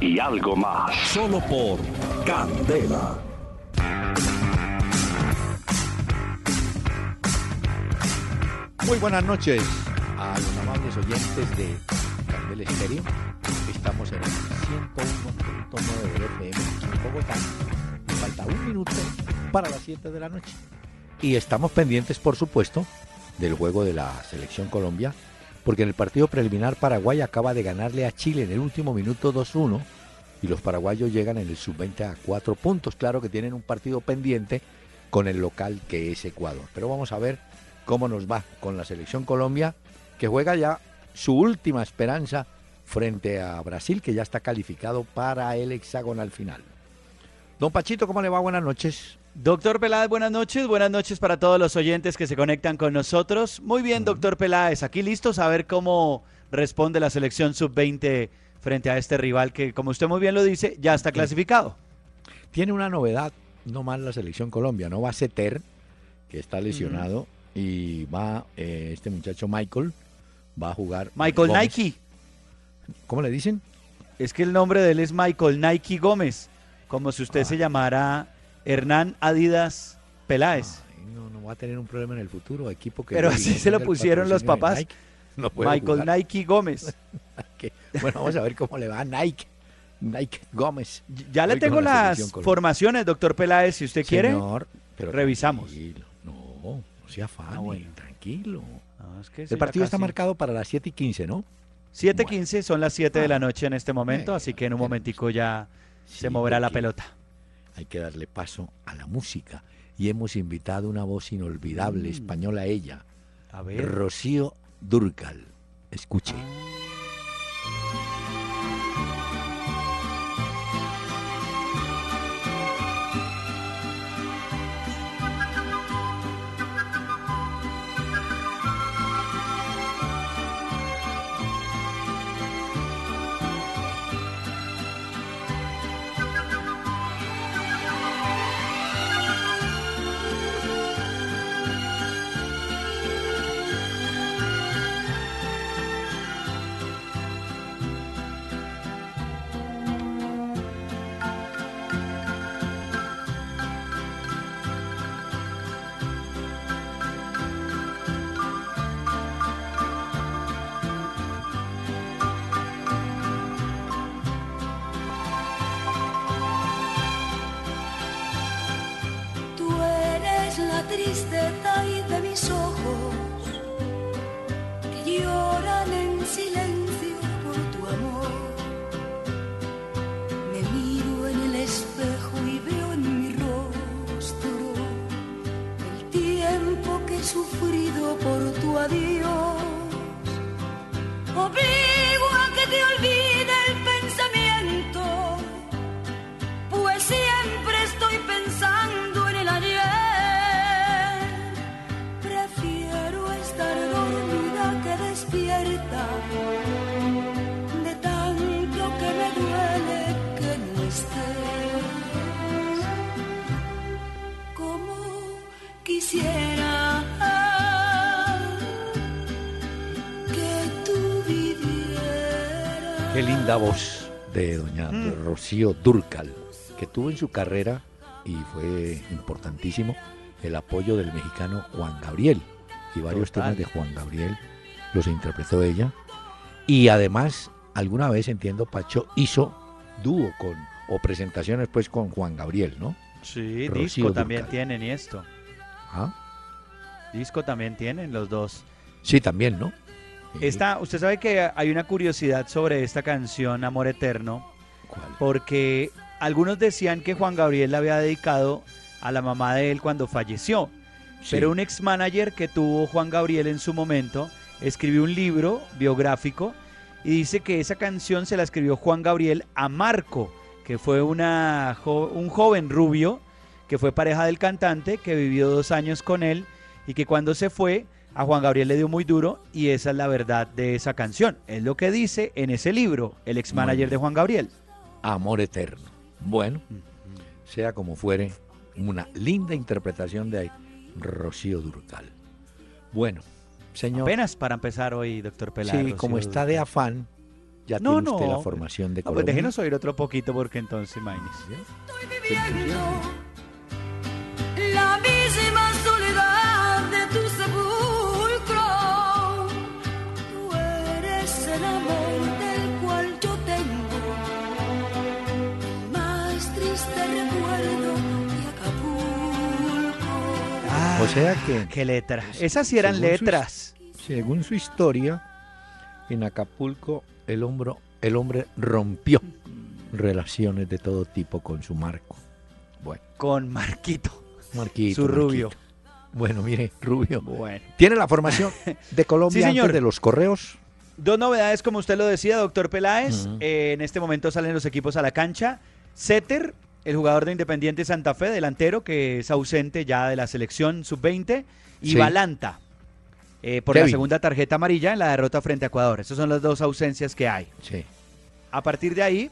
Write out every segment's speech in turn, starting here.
y algo más. Solo por Candela. Muy buenas noches a los amables oyentes de Candela Estéreo. Estamos en el 101.9 de FM en Bogotá. Falta un minuto para las 7 de la noche. Y estamos pendientes, por supuesto, del juego de la selección Colombia, porque en el partido preliminar Paraguay acaba de ganarle a Chile en el último minuto 2-1 y los paraguayos llegan en el sub-20 a 4 puntos. Claro que tienen un partido pendiente con el local que es Ecuador. Pero vamos a ver cómo nos va con la selección Colombia, que juega ya su última esperanza frente a Brasil, que ya está calificado para el hexagonal final. Don Pachito, ¿cómo le va? Buenas noches. Doctor Peláez, buenas noches. Buenas noches para todos los oyentes que se conectan con nosotros. Muy bien, doctor Peláez, aquí listos a ver cómo responde la selección sub-20 frente a este rival que, como usted muy bien lo dice, ya está clasificado. Tiene una novedad, no más la selección Colombia, no va a Ceter, que está lesionado, y va eh, este muchacho Michael, va a jugar. Michael Gómez. Nike. ¿Cómo le dicen? Es que el nombre de él es Michael Nike Gómez, como si usted se llamara Hernán Adidas Peláez. Ay, no, no va a tener un problema en el futuro, equipo que... Pero así se lo pusieron los papás. Nike, no Michael jugar. Nike Gómez. Bueno, vamos a ver cómo le va a Nike. Nike Gómez. Ya le Hoy tengo la las formaciones, doctor Peláez, si usted quiere. Señor, pero revisamos. tranquilo. No, no se afane, Ah, bueno. tranquilo. No, es que eso El partido está marcado para las 7 y 15, ¿no? 7:15 son las 7 de la Ah, noche en este momento, bueno, así que en un momentico ya Sí, se moverá la pelota. Hay que darle paso a la música. Y hemos invitado una voz inolvidable, Mm. española ella, A ver. Rocío Durcal. Escuche. Tu adiós. Linda voz de doña Mm. Rocío Durcal, que tuvo en su carrera, y fue importantísimo, el apoyo del mexicano Juan Gabriel. Y varios Total. temas de Juan Gabriel los interpretó ella. Y además, alguna vez, entiendo, Pacho hizo dúo con, o presentaciones pues con Juan Gabriel, ¿no? Sí, Rocío disco también tienen y esto. ¿Ah? Disco también tienen los dos. Sí, también, ¿no? Esta, usted sabe que hay una curiosidad sobre esta canción Amor Eterno, ¿Cuál? porque algunos decían que Juan Gabriel la había dedicado a la mamá de él cuando falleció. Sí. Pero un ex manager que tuvo Juan Gabriel en su momento escribió un libro biográfico y dice que esa canción se la escribió Juan Gabriel a Marco, que fue una, un joven rubio que fue pareja del cantante, que vivió dos años con él y que cuando se fue a Juan Gabriel le dio muy duro y esa es la verdad de esa canción. Es lo que dice en ese libro el ex manager de Juan Gabriel. Amor eterno. Bueno, sea como fuere, una linda interpretación de Rocío Durcal. Bueno, señor. Apenas para empezar hoy, doctor Peláez. Sí, como está de afán, ya tiene usted la formación de no, pues déjenos oír otro poquito porque entonces, imagínese. Estoy viviendo o sea que... ¿Qué letra? Esas sí eran letras. según su historia, en Acapulco el, hombro, el hombre rompió relaciones de todo tipo con su Marco. Bueno. Con Marquito. Marquito. Su rubio. Bueno, mire, rubio. Bueno. ¿Tiene la formación de Colombia señor. de los correos? Dos novedades, como usted lo decía, doctor Peláez. Eh, en este momento salen los equipos a la cancha. Setter, el jugador de Independiente Santa Fe, delantero, que es ausente ya de la selección sub-20. Y Sí. Balanta, eh, por la segunda tarjeta amarilla en la derrota frente a Ecuador. Esas son las dos ausencias que hay. Sí. A partir de ahí,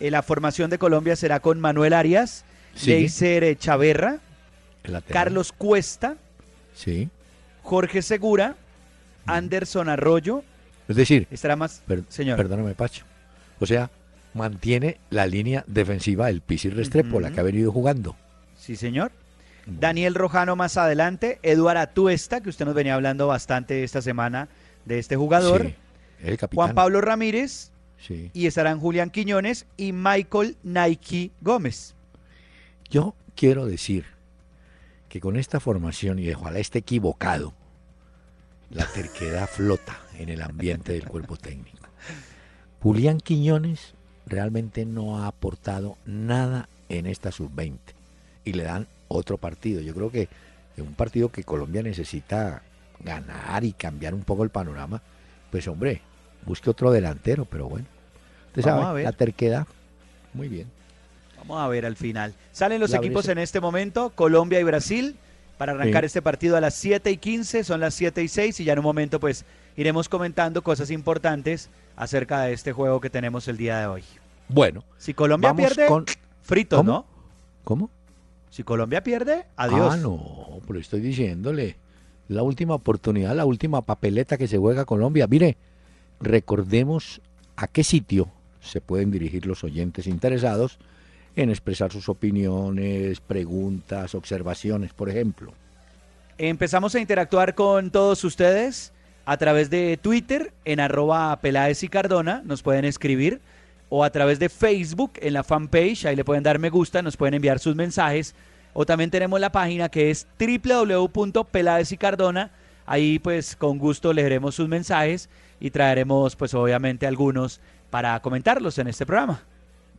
eh, la formación de Colombia será con Manuel Arias, Sí. Leiser Chaverra. Carlos Cuesta, Sí. Jorge Segura, Anderson Arroyo. Es decir, Estará más. per- Señor. perdóname, Pacho. O sea, mantiene la línea defensiva del Pisi Restrepo, la que ha venido jugando. Sí, señor. Daniel Rojano más adelante, Eduard Atuesta, que usted nos venía hablando bastante esta semana de este jugador, Sí, el capitán. Juan Pablo Ramírez, Sí. y estarán Julián Quiñones y Michael Nike Gómez. Yo quiero decir que con esta formación, y ojalá esté equivocado, la terquedad flota en el ambiente del cuerpo técnico. Julián Quiñones realmente no ha aportado nada en esta sub-20 y le dan otro partido. Yo creo que en un partido que Colombia necesita ganar y cambiar un poco el panorama, pues hombre, busque otro delantero, pero bueno. Usted Vamos a ver. la terquedad. Muy bien. Vamos a ver al final. Salen los La equipos Brisa. en este momento, Colombia y Brasil, para arrancar Sí. este partido a las 7 y 15, son las 7 y 6 y ya en un momento pues iremos comentando cosas importantes acerca de este juego que tenemos el día de hoy. Bueno, Si Colombia vamos pierde, con... frito, ¿Cómo? ¿no? ¿Cómo? Si Colombia pierde, adiós. Ah, no, pero estoy diciéndole. La última oportunidad, la última papeleta que se juega Colombia. Mire, recordemos a qué sitio se pueden dirigir los oyentes interesados en expresar sus opiniones, preguntas, observaciones, por ejemplo. Empezamos a interactuar con todos ustedes a través de Twitter en arroba Peláez y Cardona, nos pueden escribir, o a través de Facebook en la fanpage, ahí le pueden dar me gusta, nos pueden enviar sus mensajes, o también tenemos la página que es www.peláez y Cardona, ahí pues con gusto leeremos sus mensajes y traeremos pues obviamente algunos para comentarlos en este programa.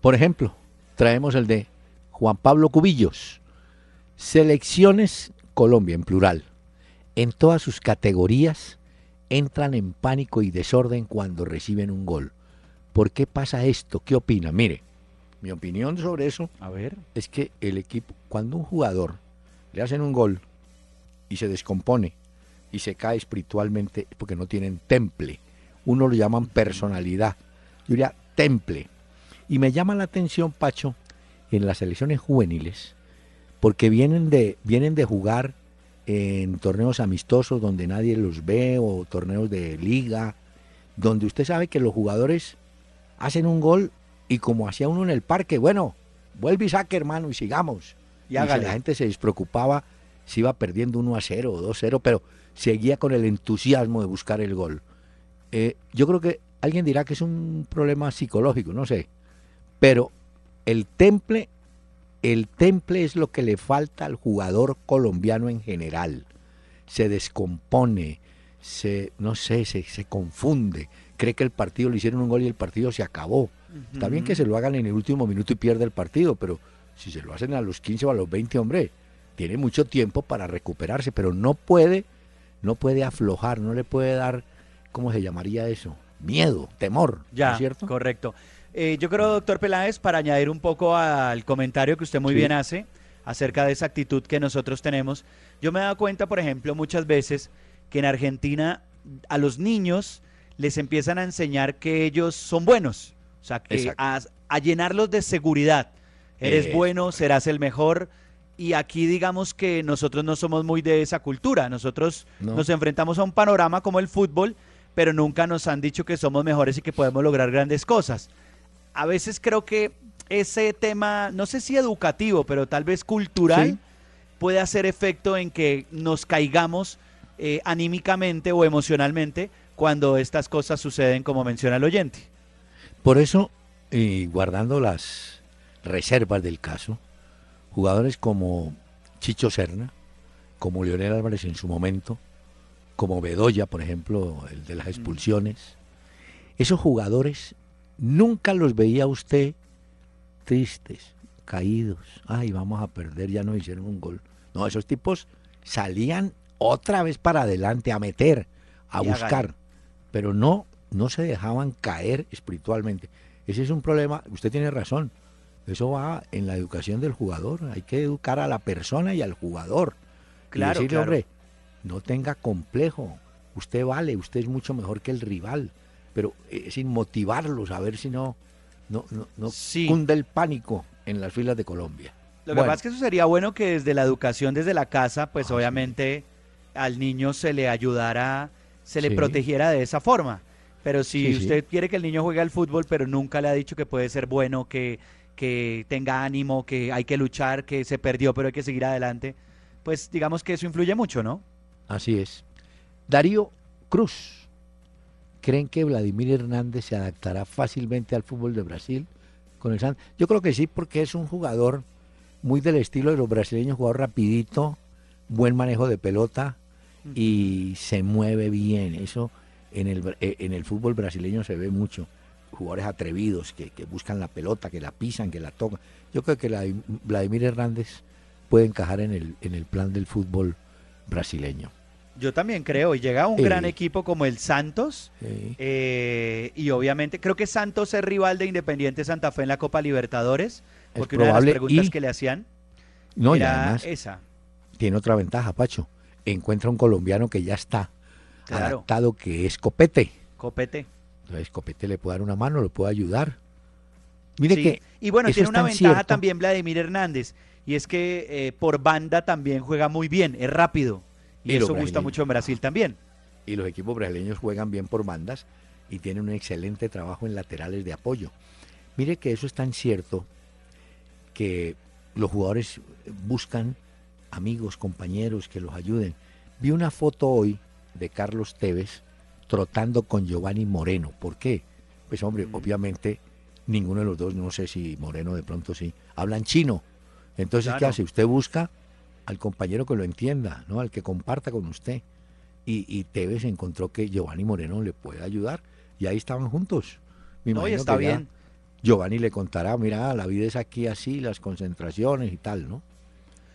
Por ejemplo, traemos el de Juan Pablo Cubillos. Selecciones Colombia en plural. En todas sus categorías entran en pánico y desorden cuando reciben un gol. ¿Por qué pasa esto? ¿Qué opina? Mire, mi opinión sobre eso A ver. es que el equipo, cuando un jugador le hacen un gol y se descompone y se cae espiritualmente es porque no tienen temple. Uno lo llaman personalidad. Yo diría temple. Y me llama la atención, Pacho, en las selecciones juveniles, porque vienen de, vienen de jugar en torneos amistosos donde nadie los ve o torneos de liga, donde usted sabe que los jugadores hacen un gol y como hacía uno en el parque, bueno, vuelve y saque hermano y sigamos. Y Y, la gente se despreocupaba si iba perdiendo 1 a 0 o 2 a 0, pero seguía con el entusiasmo de buscar el gol. Eh, yo creo que alguien dirá que es un problema psicológico, no sé, pero el temple, el temple es lo que le falta al jugador colombiano en general. Se descompone, se, no sé, se, se confunde, cree que el partido le hicieron un gol y el partido se acabó. Está bien que se lo hagan en el último minuto y pierde el partido, pero si se lo hacen a los 15 o a los 20, hombre, tiene mucho tiempo para recuperarse, pero no puede, no puede aflojar, no le puede dar, ¿cómo se llamaría eso? miedo, temor, ya, cierto? Correcto. Eh, yo creo, doctor Peláez, para añadir un poco al comentario que usted muy bien hace acerca de esa actitud que nosotros tenemos, yo me he dado cuenta, por ejemplo, muchas veces que en Argentina a los niños les empiezan a enseñar que ellos son buenos, o sea, que a, llenarlos de seguridad. Eres bueno, serás el mejor. Y aquí digamos que nosotros no somos muy de esa cultura. Nosotros nos enfrentamos a un panorama como el fútbol, pero nunca nos han dicho que somos mejores y que podemos lograr grandes cosas. A veces creo que ese tema, no sé si educativo, pero tal vez cultural, puede hacer efecto en que nos caigamos eh, anímicamente o emocionalmente cuando estas cosas suceden como menciona el oyente. Por eso, y guardando las reservas del caso, jugadores como Chicho Serna, como Leonel Álvarez en su momento, como Bedoya, por ejemplo, el de las mm. expulsiones, esos jugadores nunca los veía usted tristes, caídos, ay, vamos a perder, ya no hicieron un gol. No, esos tipos salían otra vez para adelante a meter, a buscar, pero no, no se dejaban caer espiritualmente. Ese es un problema, usted tiene razón, eso va en la educación del jugador, hay que educar a la persona y al jugador. Claro, y decirle, hombre, no tenga complejo, usted vale, usted es mucho mejor que el rival, pero sin motivarlos a ver si no, no, no, no cunde el pánico en las filas de Colombia. Lo que pasa es que eso sería bueno que desde la educación, desde la casa, pues ah, obviamente al niño se le ayudara, se le protegiera de esa forma. Pero si usted quiere que el niño juegue al fútbol, pero nunca le ha dicho que puede ser bueno, que, que tenga ánimo, que hay que luchar, que se perdió, pero hay que seguir adelante, pues digamos que eso influye mucho, ¿no? Así es. Darío Cruz. ¿Creen que Vladimir Hernández se adaptará fácilmente al fútbol de Brasil con el Yo creo que sí, porque es un jugador muy del estilo de los brasileños, jugador rapidito, buen manejo de pelota, y se mueve bien. Eso en el, eh, en el fútbol brasileño se ve mucho. Jugadores atrevidos que, buscan la pelota, que la pisan, que la tocan. Yo creo que la, Vladimir Hernández puede encajar en el, en el plan del fútbol brasileño. Yo también creo, y llega un gran equipo como el Santos, eh, y obviamente creo que Santos es rival de Independiente Santa Fe en la Copa Libertadores, porque una de las preguntas que le hacían no, era esa. Tiene otra ventaja, Pacho encuentra un colombiano que ya está adaptado, que es Copete. Copete. Entonces Copete le puede dar una mano, le puede ayudar. Mire que y bueno, tiene una ventaja también Vladimir Hernández, y es que eh, por banda también juega muy bien, es rápido. Y, eso gusta mucho en Brasil también. Y los equipos brasileños juegan bien por bandas y tienen un excelente trabajo en laterales de apoyo. Mire que eso es tan cierto que los jugadores buscan amigos, compañeros que los ayuden. Vi una foto hoy de Carlos Tevez trotando con Giovanni Moreno. ¿Por qué? Pues hombre, mm. obviamente ninguno de los dos, no sé si Moreno de pronto sí, hablan chino. Entonces, ¿qué hace? Usted busca al compañero que lo entienda, ¿no? Al que comparta con usted. Y, y Tevez encontró que Giovanni Moreno le puede ayudar y ahí estaban juntos. Mi no, está bien. Giovanni le contará, mira, la vida es aquí así, las concentraciones y tal, ¿no?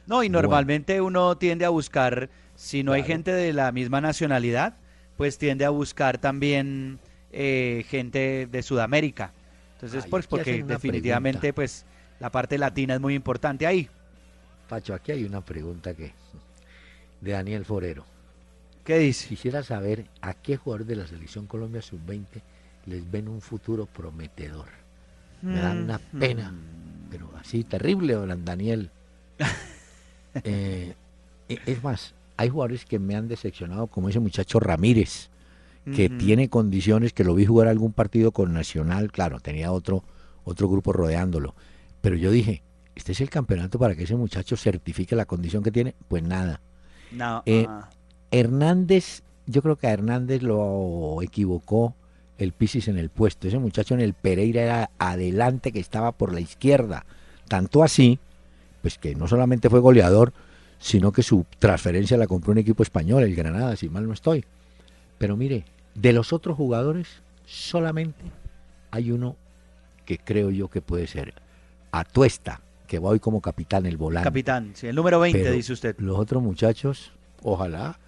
No, y normalmente uno tiende a buscar, si no hay gente de la misma nacionalidad, pues tiende a buscar también eh, gente de Sudamérica. Entonces, pues porque definitivamente pues la parte latina es muy importante ahí. Pacho, aquí hay una pregunta que de Daniel Forero. ¿Qué dice? Quisiera saber a qué jugador de la selección Colombia sub-20 les ven un futuro prometedor. Me dan una mm, pena, mm. pero así terrible, don Daniel. Eh, e, es más, hay jugadores que me han decepcionado, como ese muchacho Ramírez, que tiene condiciones, que lo vi jugar algún partido con Nacional, claro, tenía otro, otro grupo rodeándolo. Pero yo dije, este es el campeonato para que ese muchacho certifique la condición que tiene. Pues nada. No, eh. Hernández, yo creo que a Hernández lo equivocó el Pisis en el puesto. Ese muchacho en el Pereira era adelante que estaba por la izquierda. Tanto así pues que no solamente fue goleador, sino que su transferencia la compró un equipo español, el Granada, si mal no estoy. Pero mire, de los otros jugadores, solamente hay uno que creo yo que puede ser Atuesta, que va hoy como capitán, el volante. Capitán, sí, el número 20, dice usted. Los otros muchachos, ojalá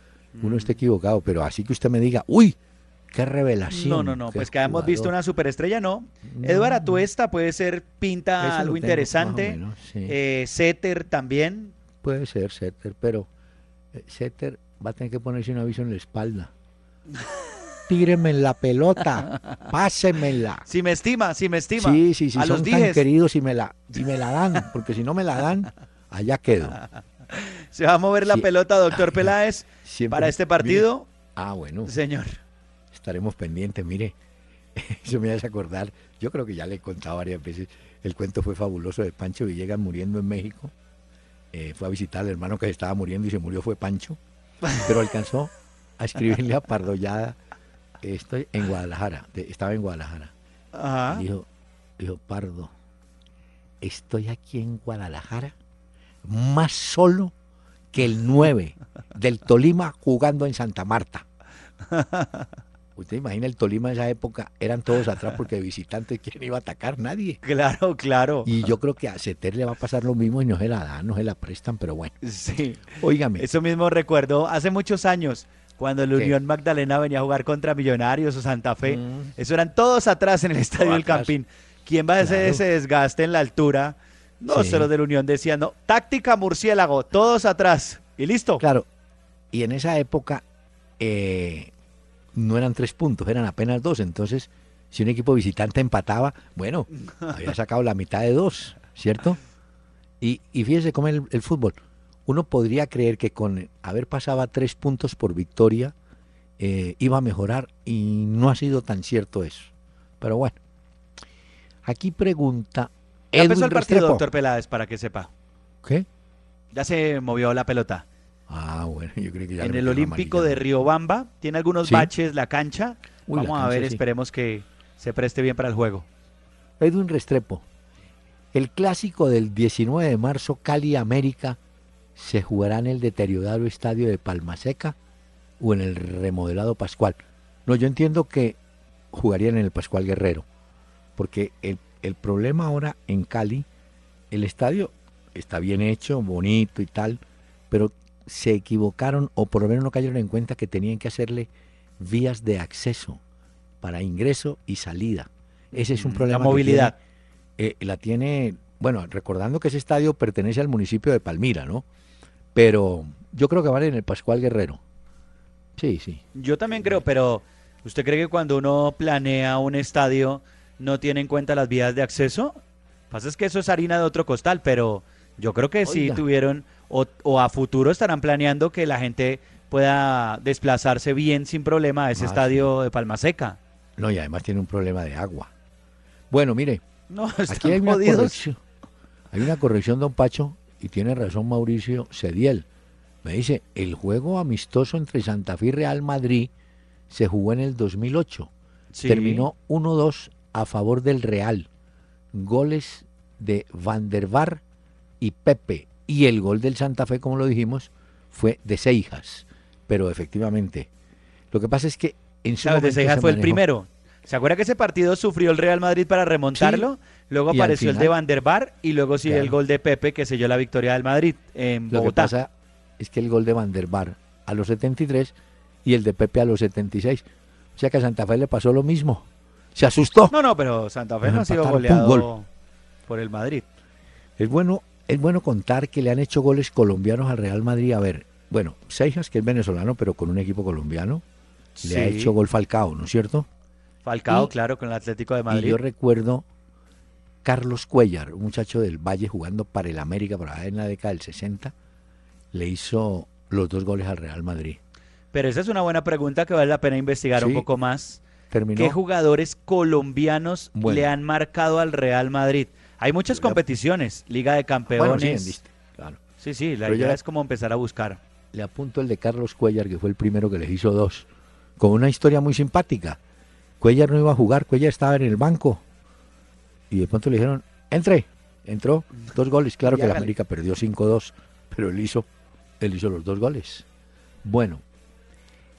uno esté mm. equivocado, pero así que usted me diga, uy, qué revelación. No, no, no, pues que hemos visto una superestrella, no. Eduardo Atuesta puede ser, pinta algo interesante. Eh, Setter también. Puede ser Setter, pero eh, Setter va a tener que ponerse un aviso en la espalda. Tíreme la pelota, pásemela. Si me estima, si me estima. Sí, sí, sí, a son tan queridos y me, la, y me la dan, porque si no me la dan, allá quedo. ¿Se va a mover la pelota, doctor Peláez, para este partido? ah, bueno. Señor. Estaremos pendientes, mire. Eso me hace acordar. Yo creo que ya le he contado varias veces. El cuento fue fabuloso de Pancho Villegas muriendo en México. Eh, fue a visitar al hermano que estaba muriendo y se murió fue Pancho. Pero alcanzó a escribirle a Pardollada. Estoy en Guadalajara. estaba en Guadalajara. Dijo, dijo, Pardo, estoy aquí en Guadalajara más solo que el 9 del Tolima jugando en Santa Marta. Usted imagina el Tolima en esa época, eran todos atrás porque de visitantes, ¿quién iba a atacar? Nadie. Claro, claro. Y yo creo que a Ceter le va a pasar lo mismo y no se la dan, no se la prestan, pero bueno. Sí. Óigame. Eso mismo recuerdo hace muchos años, cuando la Unión Magdalena venía a jugar contra Millonarios o Santa Fe. Mm. Eso eran todos atrás en el Estadio del Campín. ¿Quién va a hacer ese desgaste en la altura? No, se lo de la Unión decían, no, táctica murciélago, todos atrás y listo. Claro, y en esa época eh, no eran tres puntos, eran apenas dos, entonces si un equipo visitante empataba, bueno, había sacado la mitad de dos, ¿cierto? Y, y fíjese cómo el, el fútbol, uno podría creer que con haber pasado a tres puntos por victoria eh, iba a mejorar y no ha sido tan cierto eso. Pero bueno, aquí pregunta ya empezó el partido, doctor Peláez, para que sepa. ¿Qué? Ya se movió la pelota. Ah, bueno, yo creo que ya. En el Olímpico de Riobamba tiene algunos baches la cancha. Vamos a ver, esperemos que se preste bien para el juego. Edwin Restrepo, el clásico del 19 de marzo, Cali América, se jugará en el deteriorado estadio de Palmaseca o en el remodelado Pascual. No, yo entiendo que jugarían en el Pascual Guerrero, porque el el problema ahora en Cali, el estadio está bien hecho, bonito y tal, pero se equivocaron o por lo menos no cayeron en cuenta que tenían que hacerle vías de acceso para ingreso y salida. Ese es un mm, problema. La movilidad. Eh, la tiene, bueno, recordando que ese estadio pertenece al municipio de Palmira, ¿no? Pero yo creo que vale en el Pascual Guerrero. Sí, sí. Yo también creo, pero ¿usted cree que cuando uno planea un estadio no tiene en cuenta las vías de acceso. Pasa es que eso es harina de otro costal, pero yo creo que sí tuvieron o, a futuro estarán planeando que la gente pueda desplazarse bien sin problema a ese ah, estadio de Palma Seca. No, y además tiene un problema de agua. Bueno, mire, no, aquí hay una, corrección, hay una corrección, don Pacho, y tiene razón Mauricio Cediel. Me dice, el juego amistoso entre Santa Fe y Real Madrid se jugó en el 2008. Terminó 1-2 a favor del Real. Goles de Van der Bar y Pepe. Y el gol del Santa Fe, como lo dijimos, fue de Seijas. Pero efectivamente, lo que pasa es que en su de Seijas fue el primero. ¿Se acuerda que ese partido sufrió el Real Madrid para remontarlo? luego apareció el de Van der Bar y luego sí el gol de Pepe que selló la victoria del Madrid en Bogotá. Lo que pasa es que el gol de Van der Bar a los 73 y el de Pepe a los 76. O sea que a Santa Fe le pasó lo mismo se asustó. No, no, pero Santa Fe no ha sido goleado por el Madrid. Es bueno, es bueno contar que le han hecho goles colombianos al Real Madrid. A ver, bueno, Seijas, que es venezolano, pero con un equipo colombiano, le ha hecho gol Falcao, ¿no es cierto? Falcao, claro, con el Atlético de Madrid. Y yo recuerdo Carlos Cuellar, un muchacho del Valle jugando para el América, en la década del 60, le hizo los dos goles al Real Madrid. Pero esa es una buena pregunta que vale la pena investigar un poco más ¿Qué jugadores colombianos le han marcado al Real Madrid? Hay muchas competiciones, Liga de Campeones. sí, claro. sí, sí, la idea es como empezar a buscar. Le apunto el de Carlos Cuellar, que fue el primero que les hizo dos, con una historia muy simpática. Cuellar no iba a jugar, Cuellar estaba en el banco. Y de pronto le dijeron, entre, entró, dos goles. Claro que la América perdió 5-2, pero él hizo, él hizo los dos goles. Bueno,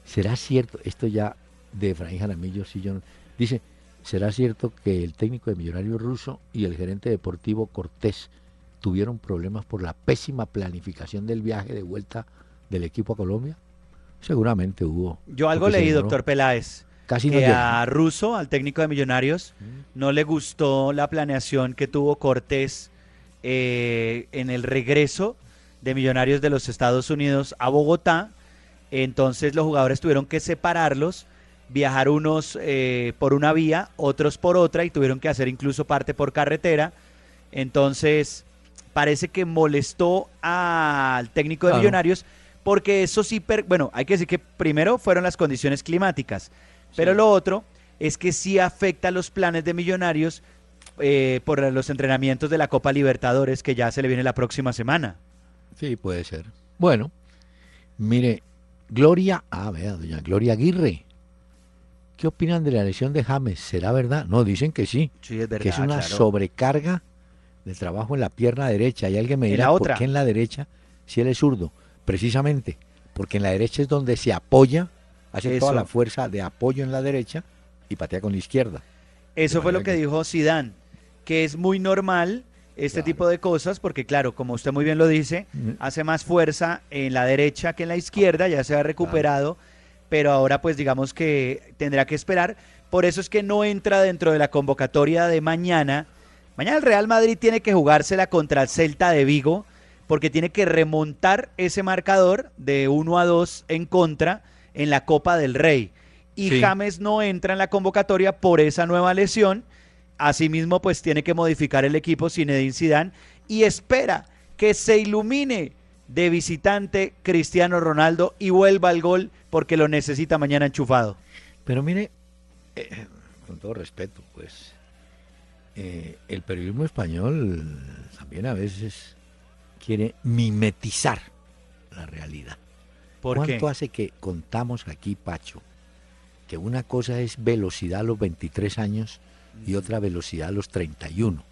¿será cierto? Esto ya de Efraín Jaramillo Sillón. Dice, ¿será cierto que el técnico de Millonario Ruso y el gerente deportivo Cortés tuvieron problemas por la pésima planificación del viaje de vuelta del equipo a Colombia? Seguramente hubo. Yo algo leí, doctor Peláez. Casi que a Russo, al técnico de Millonarios, mm. no le gustó la planeación que tuvo Cortés eh, en el regreso de Millonarios de los Estados Unidos a Bogotá. Entonces los jugadores tuvieron que separarlos, viajar unos eh, por una vía, otros por otra y tuvieron que hacer incluso parte por carretera. Entonces parece que molestó al técnico de Millonarios porque eso sí, bueno, hay que decir que primero fueron las condiciones climáticas, pero lo otro es que sí afecta los planes de Millonarios eh, por los entrenamientos de la Copa Libertadores que ya se le viene la próxima semana. Sí, puede ser. Bueno, mire, Gloria, ah, vea, doña Gloria Aguirre. ¿Qué opinan de la lesión de James? ¿Será verdad? No, dicen que sí. Sí, es verdad. Que es una sobrecarga de trabajo en la pierna derecha. Y alguien me dirá, ¿por qué en la derecha si él es zurdo? Precisamente, porque en la derecha es donde se apoya, hace toda la fuerza de apoyo en la derecha y patea con la izquierda. Eso fue lo que, dijo Sidán, que es muy normal este tipo de cosas, porque claro, como usted muy bien lo dice, hace más fuerza en la derecha que en la izquierda, ya se ha recuperado, pero ahora pues digamos que tendrá que esperar. Por eso es que no entra dentro de la convocatoria de mañana. Mañana el Real Madrid tiene que jugársela contra el Celta de Vigo, porque tiene que remontar ese marcador de 1 a 2 en contra en la Copa del Rey. Y James no entra en la convocatoria por esa nueva lesión Asimismo, pues tiene que modificar el equipo Zinedine Zidane y espera que se ilumine de visitante Cristiano Ronaldo y vuelva al gol porque lo necesita mañana enchufado. Pero mire, eh, con todo respeto, pues eh, el periodismo español también a veces quiere mimetizar la realidad. ¿Por ¿Cuánto hace que contamos aquí, Pacho, que una cosa es velocidad a los 23 años y otra velocidad a los 31.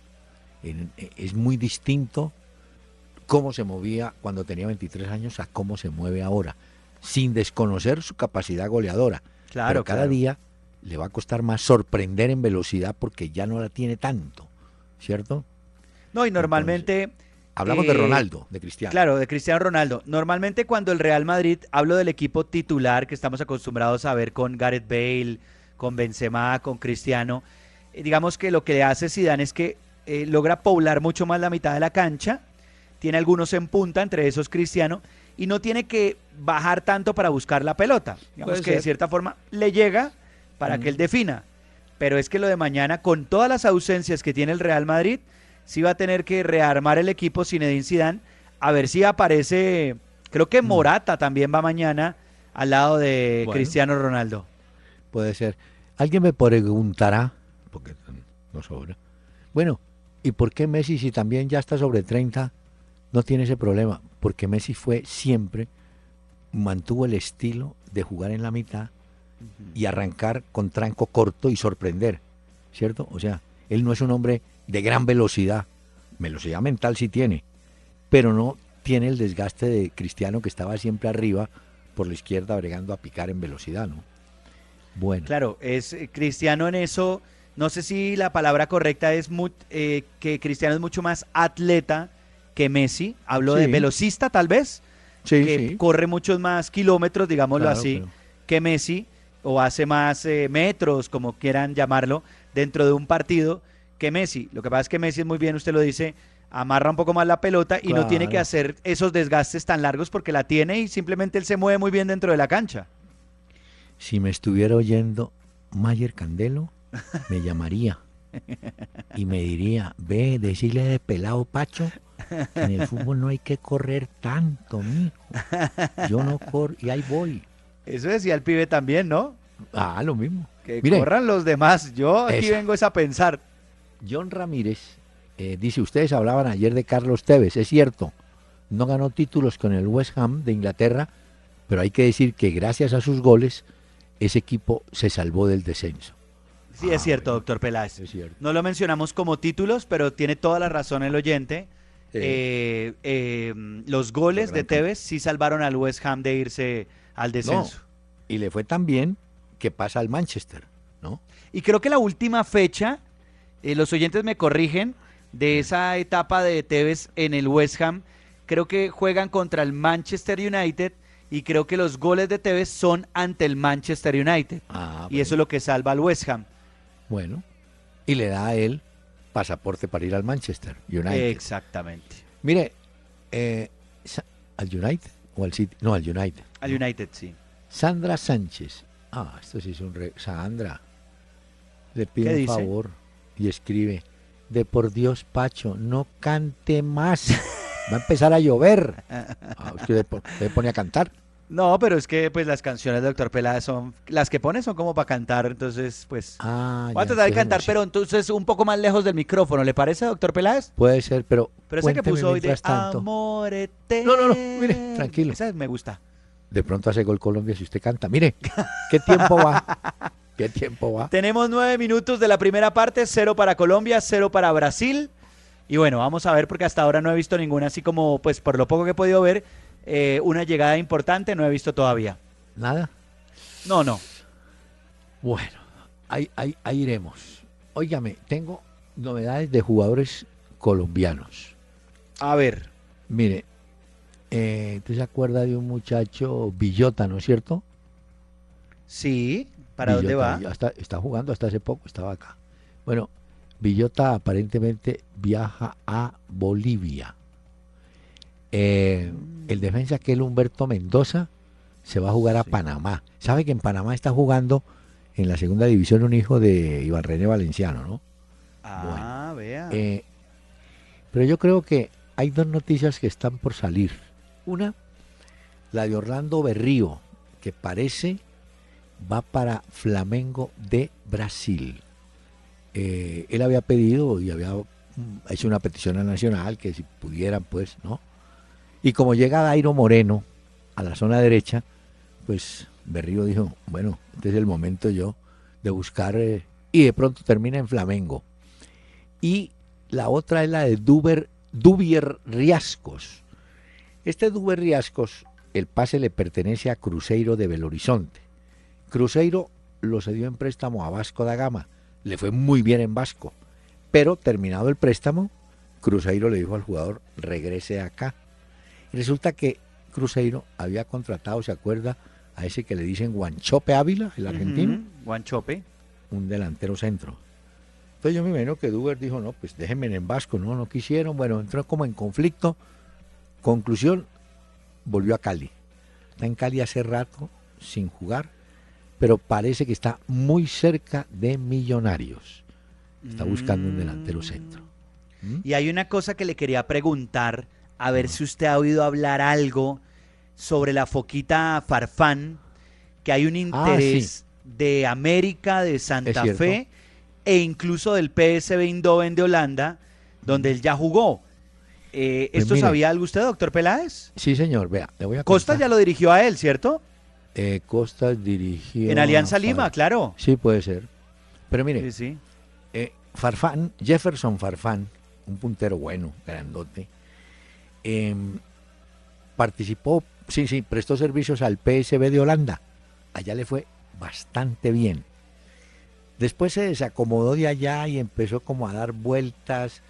Es muy distinto cómo se movía cuando tenía 23 años a cómo se mueve ahora, sin desconocer su capacidad goleadora. Claro, cada día le va a costar más sorprender en velocidad porque ya no la tiene tanto, ¿cierto? No, y normalmente... hablamos de eh, Ronaldo, de Cristiano. Claro, de Cristiano Ronaldo. Normalmente cuando el Real Madrid, hablo del equipo titular que estamos acostumbrados a ver con Gareth Bale, con Benzema, con Cristiano, eh, digamos que lo que le hace Zidane es que eh, logra poblar mucho más la mitad de la cancha, tiene algunos en punta, entre esos Cristiano, y no tiene que bajar tanto para buscar la pelota. Digamos que de cierta forma le llega para que él defina. Pero es que lo de mañana, con todas las ausencias que tiene el Real Madrid, sí va a tener que rearmar el equipo Zinedine Zidane, a ver si aparece, creo que Morata también va mañana al lado de Cristiano Ronaldo. Puede ser. Alguien me preguntará porque no sobra. Bueno, ¿y por qué Messi, si también ya está sobre 30, no tiene ese problema? Porque Messi fue siempre, mantuvo el estilo de jugar en la mitad y arrancar con tranco corto y sorprender, ¿cierto? O sea, él no es un hombre de gran velocidad, velocidad mental sí tiene, pero no tiene el desgaste de Cristiano que estaba siempre arriba por la izquierda bregando a picar en velocidad, ¿no? Bueno. Claro, es eh, Cristiano en eso no sé si la palabra correcta es eh, que Cristiano es mucho más atleta que Messi. Hablo de velocista, tal vez. Sí, que corre muchos más kilómetros, digámoslo así, que Messi, o hace más eh, metros, como quieran llamarlo, dentro de un partido que Messi. Lo que pasa es que Messi es muy bien, usted lo dice, amarra un poco más la pelota y no tiene que hacer esos desgastes tan largos porque la tiene y simplemente él se mueve muy bien dentro de la cancha. Si me estuviera oyendo Mayer Candelo, me llamaría y me diría, ve, decirle de pelado Pacho, en el fútbol no hay que correr tanto, mijo. Yo no corro y ahí voy. Eso decía el pibe también, ¿no? Ah, lo mismo. Que corran los demás. Yo aquí vengo es a pensar. John Ramírez eh, dice, ustedes hablaban ayer de Carlos Tevez, es cierto, no ganó títulos con el West Ham de Inglaterra, pero hay que decir que gracias a sus goles, ese equipo se salvó del descenso. Sí, es cierto, doctor Peláez. No lo mencionamos como títulos, pero tiene toda la razón el oyente. Eh, eh, los goles de Tevez sí salvaron al West Ham de irse al descenso. y le fue tan bien que pasa al Manchester, ¿no? Y creo que la última fecha, eh, los oyentes me corrigen, de esa etapa de Tevez en el West Ham, creo que juegan contra el Manchester United y creo que los goles de Tevez son ante el Manchester United. Ah, y eso es lo que salva al West Ham. Bueno, y le da a él pasaporte para ir al Manchester United. Exactamente. Mire, eh, ¿al United o al City? No, al United. Al United, sí. Sandra Sánchez. Ah, esto sí es un... Re... Sandra, le pido un favor y escribe, de por Dios, Pacho, no cante más. Va a empezar a llover. Ah, ¿Usted le pone a cantar? No, pero es que pues las canciones de Doctor Peláez son, las que pone son como para cantar, entonces pues ah, voy a tratar de cantar, pero entonces un poco más lejos del micrófono, ¿le parece, Doctor Peláez? Puede ser, pero Pero esa que puso hoy de tanto. Amor No, no, no, mire, tranquilo. Esa me gusta. De pronto hace gol Colombia si usted canta. Mire, ¿qué tiempo va? ¿Qué tiempo va? Tenemos nueve minutos de la primera parte, cero para Colombia, cero para Brasil. Y bueno, vamos a ver porque hasta ahora no he visto ninguna así como, pues por lo poco que he podido ver, eh, una llegada importante no he visto todavía. ¿Nada? No, no. Bueno, ahí, ahí, iremos. Óigame, tengo novedades de jugadores colombianos. A ver. Mire, eh, ¿usted se acuerda de un muchacho Villota, no es cierto? Sí, ¿para dónde va? Está, está jugando hasta hace poco, estaba acá. Bueno, Villota aparentemente viaja a Bolivia. Eh, el defensa que es Humberto Mendoza se va a jugar a Panamá. ¿Sabe que en Panamá está jugando en la segunda división un hijo de Iván René Valenciano, no? Ah, vea. Eh, pero yo creo que hay dos noticias que están por salir. Una, la de Orlando Berrío, que parece va para Flamengo de Brasil. Eh, él había pedido y había mm, hecho una petición a Nacional que si pudieran, pues, ¿no? Y como llega Dairo Moreno a la zona derecha, pues Berrío dijo, bueno, este es el momento yo de buscar, eh", y de pronto termina en Flamengo. Y la otra es la de Duber, Dubier Riascos. Este Duber Riascos, el pase le pertenece a Cruzeiro de Belo Horizonte. Cruzeiro lo cedió en préstamo a Vasco da Gama. Le fue muy bien en Vasco. Pero terminado el préstamo, Cruzeiro le dijo al jugador, regrese acá resulta que Cruzeiro había contratado, ¿se acuerda? A ese que le dicen Guanchope Ávila, el argentino. Guanchope. Un delantero centro. Entonces yo me imagino que Duber dijo, no, pues déjenme en Vasco, no, no quisieron. Bueno, entró como en conflicto. Conclusión, volvió a Cali. Está en Cali hace rato, sin jugar, pero parece que está muy cerca de Millonarios. Está buscando un delantero centro. ¿Mm? Y hay una cosa que le quería preguntar a ver si usted ha oído hablar algo sobre la foquita Farfán, que hay un ah, interés de América, de Santa Fe e incluso del PSV Eindhoven de Holanda, donde él ya jugó. Eh, pues ¿Esto sabía algo usted, doctor Peláez? Sí, señor. Vea, le voy a Costa ya lo dirigió a él, ¿cierto? Eh, Costa dirigió. En Alianza Lima, claro. Sí, puede ser. Pero mire, sí, eh, Farfán, Jefferson Farfán, un puntero bueno, grandote, Em, participó, sí, sí, prestó servicios al PSB de Holanda. Allá le fue bastante bien. Después se desacomodó de allá y empezó como a dar vueltas.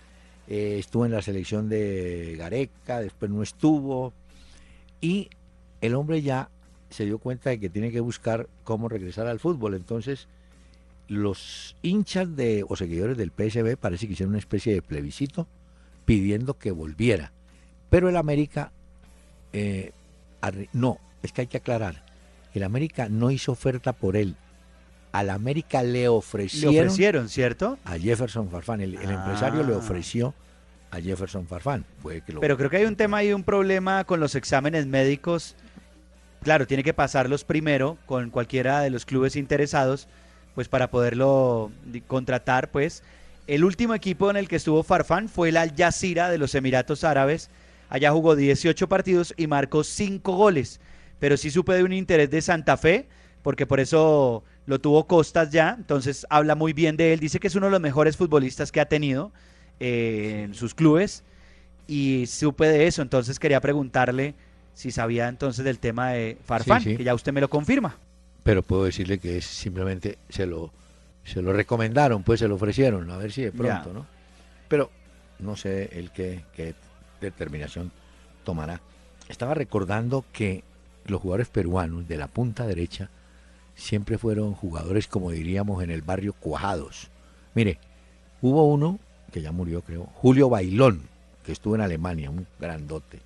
Eh, estuvo en la selección de Gareca, después no estuvo. Y el hombre ya se dio cuenta de que tiene que buscar cómo regresar al fútbol. Entonces, los hinchas de, o seguidores del PSB parece que hicieron una especie de plebiscito pidiendo que volviera. Pero el América, eh, no, es que hay que aclarar, el América no hizo oferta por él. Al América le ofrecieron, le ofrecieron ¿cierto? A Jefferson Farfán, el, empresario le ah. ofreció a Jefferson Farfán. Pero creo que hay un tema y un problema con los exámenes médicos. Claro, tiene que pasarlos primero con cualquiera de los clubes interesados, pues para poderlo contratar, pues. El último equipo en el que estuvo Farfán fue el Al Jazeera de los Emiratos Árabes, Allá jugó 18 partidos y marcó 5 goles. Pero sí supe de un interés de Santa Fe, porque por eso lo tuvo Costas ya. Entonces habla muy bien de él. Dice que es uno de los mejores futbolistas que ha tenido eh, en sus clubes. Y supe de eso. Entonces quería preguntarle si sabía entonces del tema de Farfán, que ya usted me lo confirma. Pero puedo decirle que simplemente se lo, se lo recomendaron, pues se lo ofrecieron, a ver si de pronto, ¿no? Pero no sé el que, que determinación tomará. Estaba recordando que los jugadores peruanos de la punta derecha siempre fueron jugadores, como diríamos, en el barrio cuajados. Mire, hubo uno que ya murió, creo, Julio Bailón, que estuvo en Alemania, un grandote.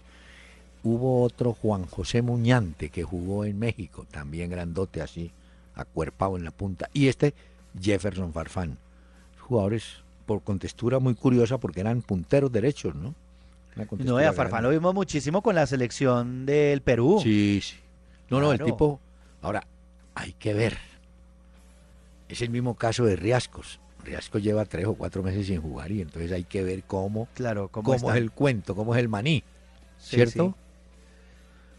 Hubo otro Juan José Muñante que jugó en México, también grandote así, acuerpado en la punta. Y este Jefferson Farfán. Jugadores por contextura muy curiosa porque eran punteros derechos, ¿no? No, a Farfán lo vimos muchísimo con la selección del Perú. Sí, sí. No, no, el tipo. Ahora, hay que ver. Es el mismo caso de Riascos. Riascos lleva tres o cuatro meses sin jugar y entonces hay que ver cómo, claro, cómo, es el cuento, cómo es el maní. ¿Cierto?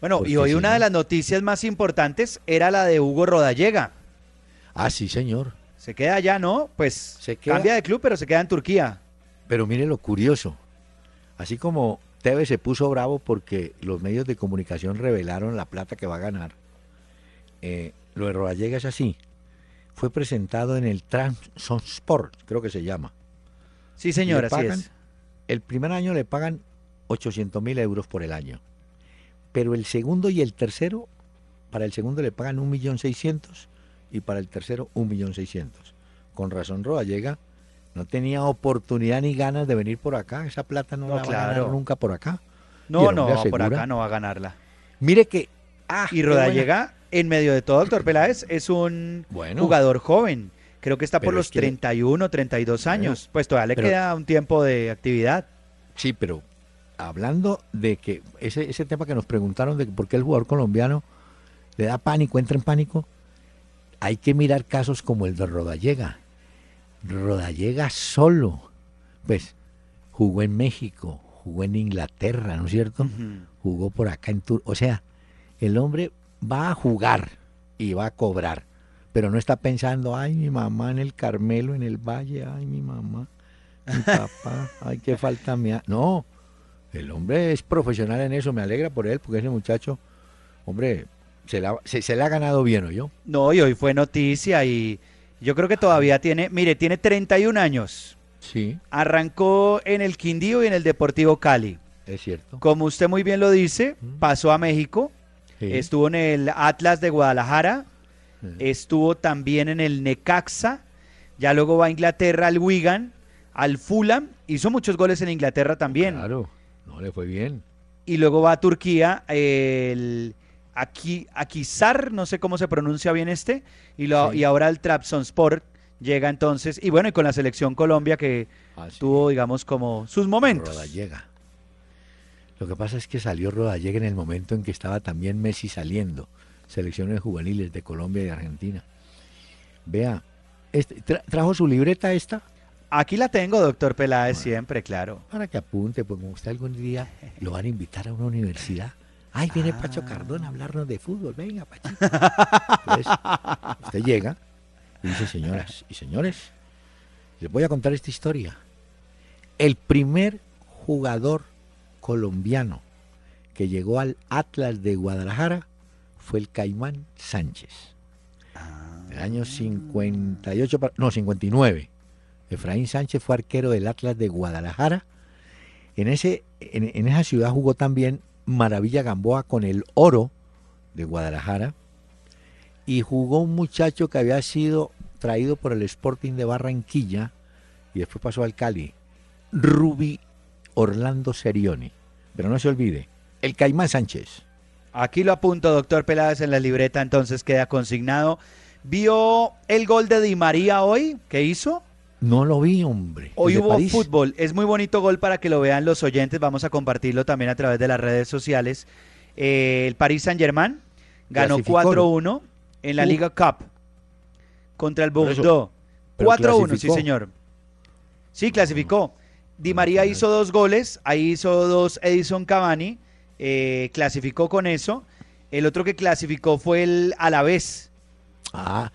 Bueno, y hoy una de las noticias más importantes era la de Hugo Rodallega. Ah, sí, señor. Se queda allá, ¿no? Pues se cambia de club, pero se queda en Turquía. Pero mire lo curioso. Así como Tevez se puso bravo porque los medios de comunicación revelaron la plata que va a ganar, eh, lo de Rodallega es así. Fue presentado en el Sport, creo que se llama. Sí, señor, así es. El primer año le pagan 800 mil euros por el año. Pero el segundo y el tercero, para el segundo le pagan 1.600.000 y para el tercero 1.600.000. Con razón Rodallega no tenía oportunidad ni ganas de venir por acá. Esa plata no, la va a ganar nunca por acá. No, no, por acá no va a ganarla. Mire que... Ah, y Rodallega en medio de todo, doctor Peláez, es un jugador joven. Creo que está por los 31, 32 años. pues todavía le queda un tiempo de actividad. Sí, pero hablando de que ese, ese tema que nos preguntaron de por qué el jugador colombiano le da pánico, entra en pánico, hay que mirar casos como el de Rodallega. Rodallega solo, pues jugó en México, jugó en Inglaterra, ¿no es cierto? Jugó por acá en Tur, o sea, el hombre va a jugar y va a cobrar, pero no está pensando, ay, mi mamá en el Carmelo, en el Valle, ay, mi mamá, mi papá, ay, qué falta me No, el hombre es profesional en eso, me alegra por él, porque ese muchacho, hombre, se, la, se, ha ganado bien, ¿o yo? No, y hoy fue noticia y yo creo que todavía tiene, mire, tiene 31 años. Sí. Arrancó en el Quindío y en el Deportivo Cali. Es cierto. Como usted muy bien lo dice, pasó a México, Estuvo en el Atlas de Guadalajara, estuvo también en el Necaxa, ya luego va a Inglaterra al Wigan, al Fulham, hizo muchos goles en Inglaterra también. Claro, no le fue bien. Y luego va a Turquía, el Aki, Akisar, no sé cómo se pronuncia bien este, y, lo, y ahora el Trabzonspor llega entonces, y bueno, y con la selección Colombia que ah, tuvo, digamos, como sus momentos. llega. Lo que pasa es que salió Rodallega en el momento en que estaba también Messi saliendo, selecciones juveniles de Colombia y de Argentina. Vea, este, ¿trajo su libreta esta? Aquí la tengo, doctor Peláez, siempre, claro. Para que apunte, pues como usted algún día lo van a invitar a una universidad. Ay, viene ah. Pacho Cardón a hablarnos de fútbol. Venga, Pacho. usted llega y dice, señoras y señores, les voy a contar esta historia. El primer jugador colombiano que llegó al Atlas de Guadalajara fue el Caimán Sánchez. Ah. El año 58, no, 59. Efraín Sánchez fue arquero del Atlas de Guadalajara. En, ese, en, esa ciudad jugó también Maravilla Gamboa con el Oro de Guadalajara. Y jugó un muchacho que había sido traído por el Sporting de Barranquilla y después pasó al Cali, Rubi Orlando Serioni. Pero no se olvide, el Caimán Sánchez. Aquí lo apunto, doctor Peláez, en la libreta, entonces queda consignado. ¿Vio el gol de Di María hoy? ¿Qué hizo? No lo vi, hombre. Hoy hubo fútbol. Es muy bonito gol para que lo vean los oyentes. Vamos a compartirlo también a través de las redes sociales. Eh, el Paris Saint-Germain ganó 4-1 en la Liga Cup contra el Bordeaux. 4-1, sí, señor. Sí, clasificó. Di María hizo dos goles, ahí hizo dos Edison Cavani, eh, clasificó con eso. El otro que clasificó fue el Alavés. Ah,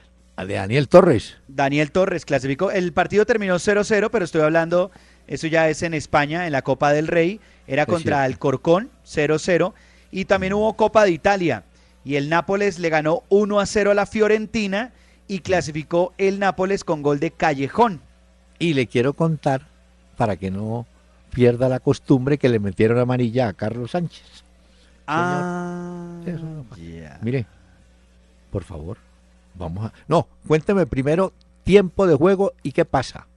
de Daniel Torres. Daniel Torres clasificó. El partido terminó 0-0, pero estoy hablando, eso ya es en España, en la Copa del Rey. Era contra el Corcón, 0-0. Y también hubo Copa de Italia. Y el Nápoles le ganó 1-0 a la Fiorentina y clasificó el Nápoles con gol de Callejón. Y le quiero contar para que no pierda la costumbre que le metieron amarilla a Carlos Sánchez. Ah, Mire, por favor, vamos a... No, cuénteme primero tiempo de juego y qué pasa.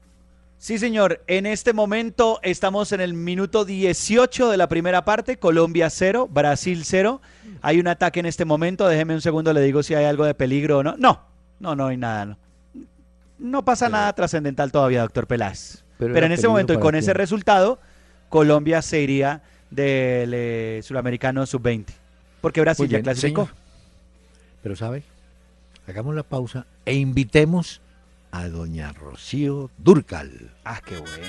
Sí, señor. En este momento estamos en el minuto 18 de la primera parte. Colombia 0, Brasil 0. Hay un ataque en este momento. Déjeme un segundo, le digo si hay algo de peligro o no. No, no, no hay nada. No, pasa nada trascendental todavía, doctor Peláez. Pero, en ese momento y con ese resultado, Colombia se iría del eh, Sudamericano Sub-20. Porque Brasil ya clasificó. Pero, ¿sabe? Hagamos la pausa e invitemos a doña Rocío Durcal. Ah, qué bueno.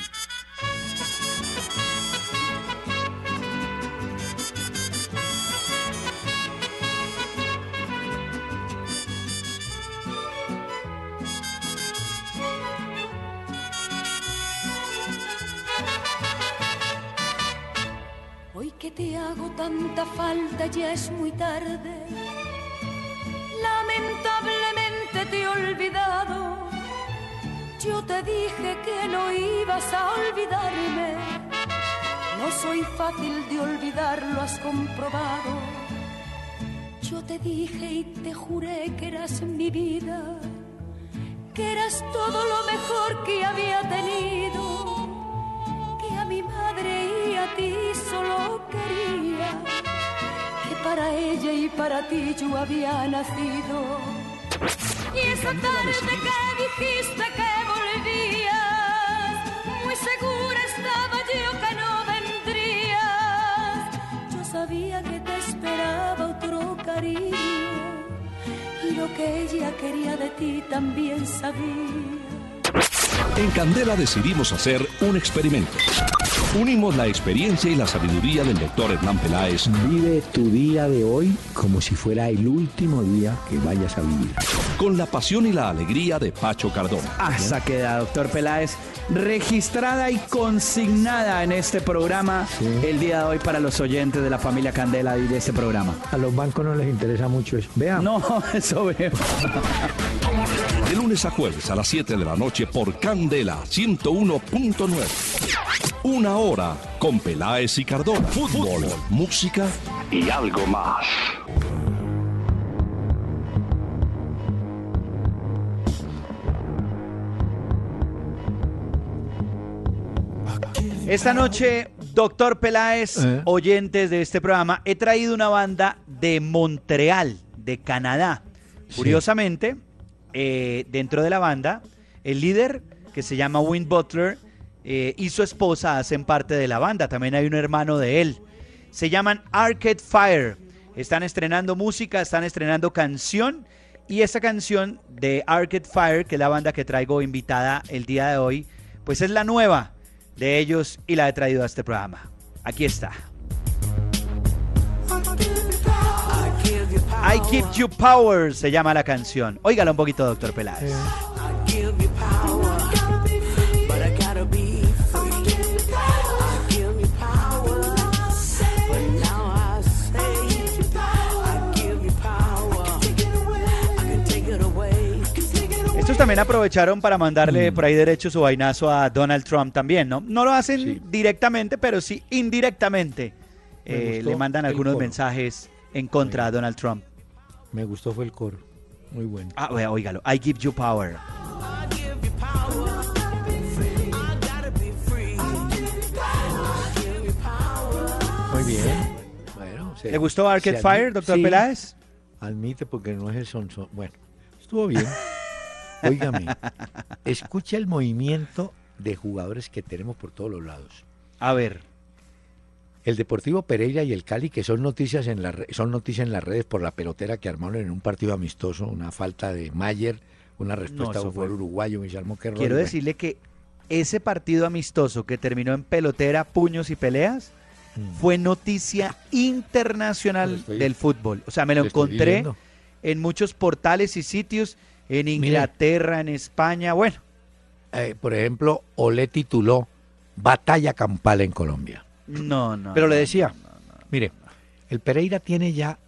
Hoy que te hago tanta falta ya es muy tarde. Lamentablemente te he olvidado yo te dije que no ibas a olvidarme. No soy fácil de olvidar, lo has comprobado. Yo te dije y te juré que eras mi vida, que eras todo lo mejor que había tenido, que a mi madre y a ti solo quería, que para ella y para ti yo había nacido. Y esa tarde que dijiste que segura estaba yo que no vendrías. Yo sabía que te esperaba otro cariño y lo que ella quería de ti también sabía. En Candela decidimos hacer un experimento. Unimos la experiencia y la sabiduría del doctor Hernán Peláez. Vive tu día de hoy como si fuera el último día que vayas a vivir. Con la pasión y la alegría de Pacho Cardona. Hasta queda, doctor Peláez, registrada y consignada en este programa el día de hoy para los oyentes de la familia Candela y de este programa. A los bancos no les interesa mucho eso. Vean. No, eso veo. De lunes a jueves a las 7 de la noche por Candela 101.9. Una hora con Peláez y Cardona. Fútbol, música y algo más. Esta noche, doctor Peláez, eh. oyentes de este programa, he traído una banda de Montreal, de Canadá. Curiosamente, eh, dentro de la banda, el líder, que se llama Win Butler, eh, y su esposa hacen parte de la banda. También hay un hermano de él. Se llaman Arcade Fire. Están estrenando música, están estrenando canción. Y esa canción de Arcade Fire, que es la banda que traigo invitada el día de hoy, pues es la nueva de ellos y la he traído a este programa. Aquí está. I Keep You Power se llama la canción. Óigala un poquito, doctor Peláez. Estos también aprovecharon para mandarle mm. por ahí derecho su vainazo a Donald Trump también, ¿no? No lo hacen directamente, pero sí indirectamente eh, le mandan algunos mensajes en contra de Donald Trump. Me gustó fue el coro. Muy bueno. Ah, oígalo. I give you power. Muy bien. Bueno, ¿Le gustó Arcade Fire, doctor Peláez? Admite porque no es el son, son. Bueno, estuvo bien. Óigame, escucha el movimiento de jugadores que tenemos por todos los lados. A ver. El Deportivo Pereira y el Cali, que son noticias en la, son noticias en las redes por la pelotera que armaron en un partido amistoso, una falta de Mayer, una respuesta no, fue uruguayo, Guillermo Querrol. Quiero decirle que ese partido amistoso que terminó en pelotera, puños y peleas, mm. fue noticia internacional del fútbol. O sea, me lo encontré en muchos portales y sitios en Inglaterra, en España, bueno. Eh, por ejemplo, Olé tituló Batalla Campal en Colombia. No, no. Pero le decía, mire, el Pereira tiene ya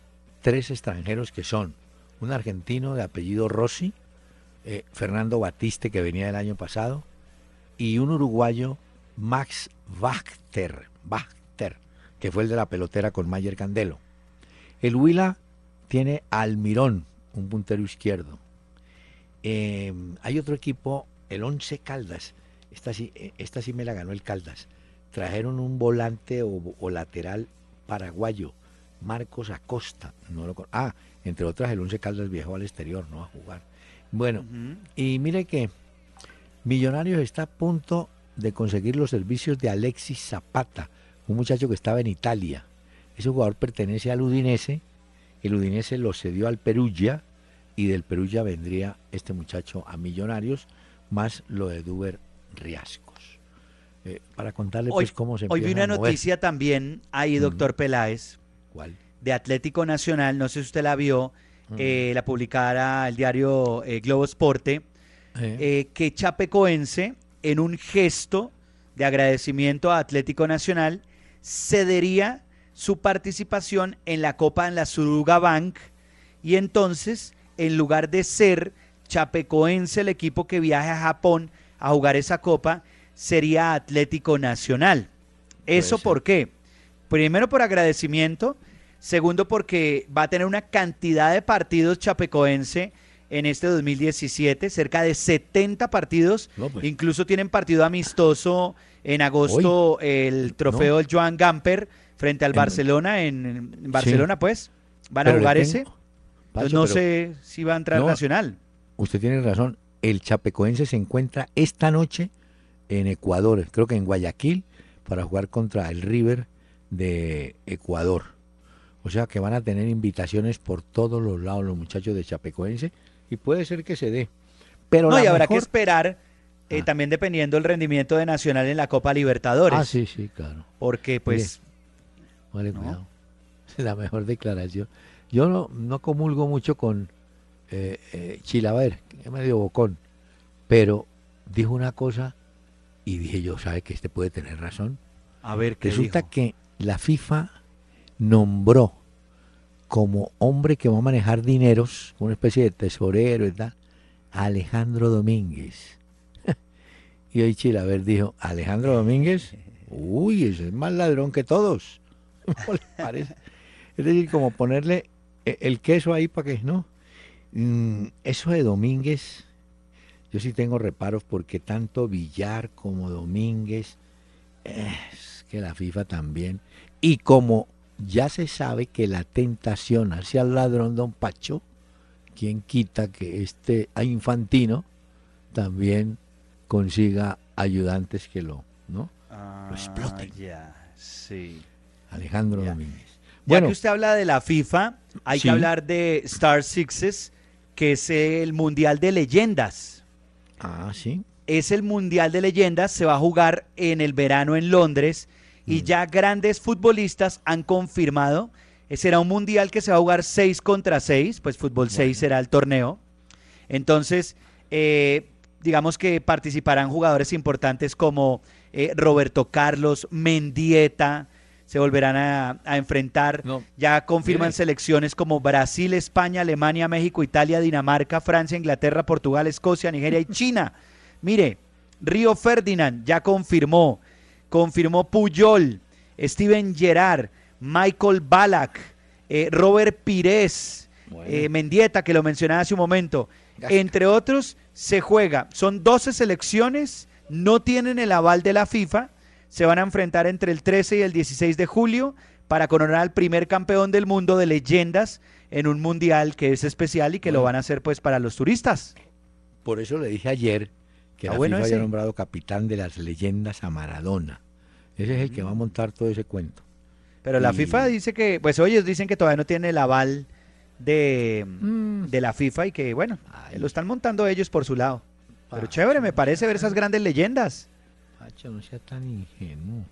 tres extranjeros que son un argentino de apellido Rossi, eh, Fernando Batiste, que venía el año pasado, y un uruguayo, Max Wachter, Wachter, que fue el de la pelotera con Mayer Candelo. El Huila tiene Almirón, un puntero izquierdo. Em, hay otro equipo, el Once Caldas. Esta sí, eh, esta sí me la ganó el Caldas. Trajeron un volante o, lateral paraguayo, Marcos Acosta. No lo, ah, entre otras el Once Caldas viajó al exterior, no a jugar. Bueno, y mire que Millonarios está a punto de conseguir los servicios de Alexis Zapata, un muchacho que estaba en Italia. Ese jugador pertenece al Udinese, el Udinese lo cedió al Perugia y del Perugia vendría este muchacho a Millonarios, más lo de Duber Riascos. Eh, para contarle pues cómo se Hoy vi una noticia también ahí, doctor Peláez. ¿Cuál? De Atlético Nacional, no sé si usted la vio, eh, la publicara el diario eh, Globo Esporte, que Chapecoense, en un gesto de agradecimiento a Atlético Nacional, cedería su participación en la Copa en la Suruga Bank y entonces, en lugar de ser Chapecoense el equipo que viaje a Japón a jugar esa copa, sería Atlético Nacional. ¿Eso por qué? Primero por agradecimiento, segundo porque va a tener una cantidad de partidos Chapecoense en este 2017, cerca de 70 partidos, pues. incluso tienen partido amistoso en agosto, el trofeo del Joan Gamper frente al Barcelona, en, Barcelona, pues, van a jugar ese. no sé si va a entrar Nacional. Usted tiene razón, el Chapecoense se encuentra esta noche en Ecuador, creo que en Guayaquil, para jugar contra el River de Ecuador. O sea que van a tener invitaciones por todos los lados los muchachos de Chapecoense y puede ser que se dé. Pero no, y habrá que esperar eh, ah. también dependiendo del rendimiento de Nacional en la Copa Libertadores. Ah, sí, sí, claro. Porque pues Vale, cuidado. La mejor declaración. Yo no, no comulgo mucho con eh, eh, Chilaver, que es medio bocón, pero dijo una cosa y dije yo, ¿sabe que este puede tener razón? A ver, ¿qué Resulta que la FIFA nombró como hombre que va a manejar dineros, una especie de tesorero y tal, a Alejandro Domínguez. y hoy Chilaver dijo, Alejandro Domínguez, uy, ese es más ladrón que todos. parece? Es decir, como ponerle eh, el queso ahí para que, ¿no? Mm, eso de Domínguez, yo sí tengo reparos porque tanto Villar como Domínguez, es que la FIFA también, y como ya se sabe que la tentación hacia el ladrón Don Pacho, quien quita que este infantino también consiga ayudantes que lo, ¿no? lo exploten. Ah, sí. Alejandro Domínguez. Bueno, ya que usted habla de la FIFA, hay que hablar de Star Sixes, que es el Mundial de Leyendas. Ah, sí. Es el Mundial de Leyendas, se va a jugar en el verano en Londres y mm. ya grandes futbolistas han confirmado. Será un mundial que se va a jugar 6 contra 6, pues fútbol 6 será el torneo. Entonces, eh, digamos que participarán jugadores importantes como eh, Roberto Carlos, Mendieta, se volverán a, enfrentar. Ya confirman selecciones como Brasil, España, Alemania, México, Italia, Dinamarca, Francia, Inglaterra, Portugal, Escocia, Nigeria y China. Mire, Río Ferdinand ya confirmó, confirmó Puyol, Steven Gerard, Michael Ballack, eh, Robert Pires, eh, Mendieta, que lo mencionaba hace un momento. Entre otros, se juega. Son 12 selecciones, no tienen el aval de la FIFA se van a enfrentar entre el 13 y el 16 de julio para coronar al primer campeón del mundo de leyendas en un mundial que es especial y que lo van a hacer pues para los turistas. Por eso le dije ayer que ah, la FIFA había nombrado capitán de las leyendas a Maradona. Ese es el que va a mm. montar todo ese cuento. Pero la FIFA dice que, pues ellos dicen que todavía no tiene el aval de, mm. de la FIFA y que, bueno, lo están montando ellos por su lado. Pero ah, chévere, me parece ver esas grandes leyendas no sea tan ingenuo.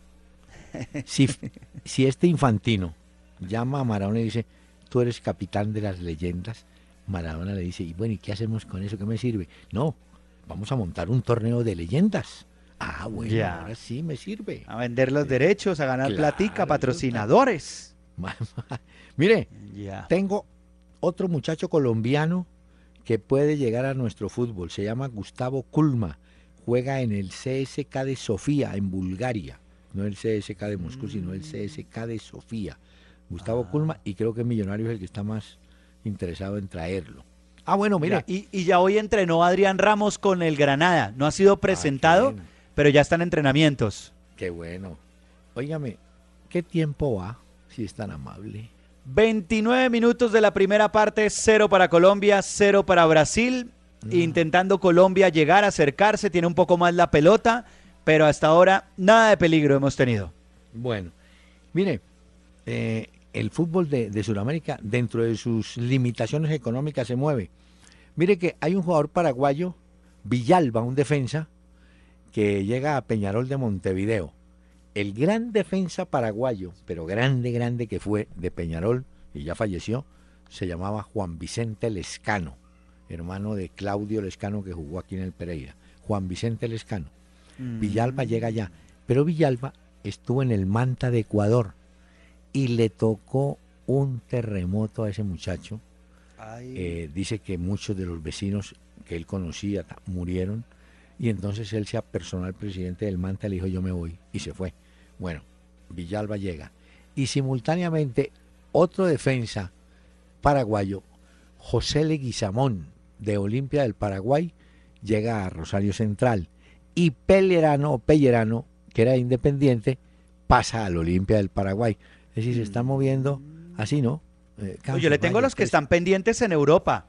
Si, si este infantino llama a Maradona y dice, tú eres capitán de las leyendas, Maradona le dice, y bueno, ¿y qué hacemos con eso? ¿Qué me sirve? No, vamos a montar un torneo de leyendas. Ah, bueno, ahora sí me sirve. A vender los derechos, a ganar platica, patrocinadores. Mire, tengo otro muchacho colombiano que puede llegar a nuestro fútbol. Se llama Gustavo Kulma juega en el CSK de Sofía, en Bulgaria. No el CSK de Moscú, sino el. CSK de Sofía. Gustavo Culma, y creo que Millonarios es el que está más interesado en traerlo. Ah, bueno, mira. y, ya hoy entrenó Adrián Ramos con el Granada. No ha sido ah, presentado, pero ya están entrenamientos. Qué bueno. Óigame, ¿qué tiempo va? Si es tan amable. 29 minutos de la primera parte, cero para Colombia, cero para Brasil. Mm. Intentando Colombia llegar, acercarse, tiene un poco más la pelota, pero hasta ahora nada de peligro hemos tenido. Bueno, mire, eh, el fútbol de, de Sudamérica, dentro de sus limitaciones económicas, se mueve. Mire que hay un jugador paraguayo, Villalba, un defensa, que llega a Peñarol de Montevideo. El gran defensa paraguayo, pero grande, grande que fue de Peñarol, y ya falleció, se llamaba Juan Vicente Lescano, hermano de Claudio Lescano que jugó aquí en el Pereira. Juan Vicente Lescano. Mm. Villalba llega allá, pero Villalba estuvo en el Manta de Ecuador y le tocó un terremoto a ese muchacho. Eh, dice que muchos de los vecinos que él conocía murieron y entonces él se apersonó al presidente del Manta y le dijo yo me voy y se fue. Bueno, Villalba llega y simultáneamente otro defensa paraguayo, José Leguizamón de Olimpia del Paraguay, llega a Rosario Central y Pellerano, Pellerano, que era independiente, pasa al Olimpia del Paraguay. Es decir, se están moviendo así, ¿no? Eh, yo le tengo los que están pendientes en Europa,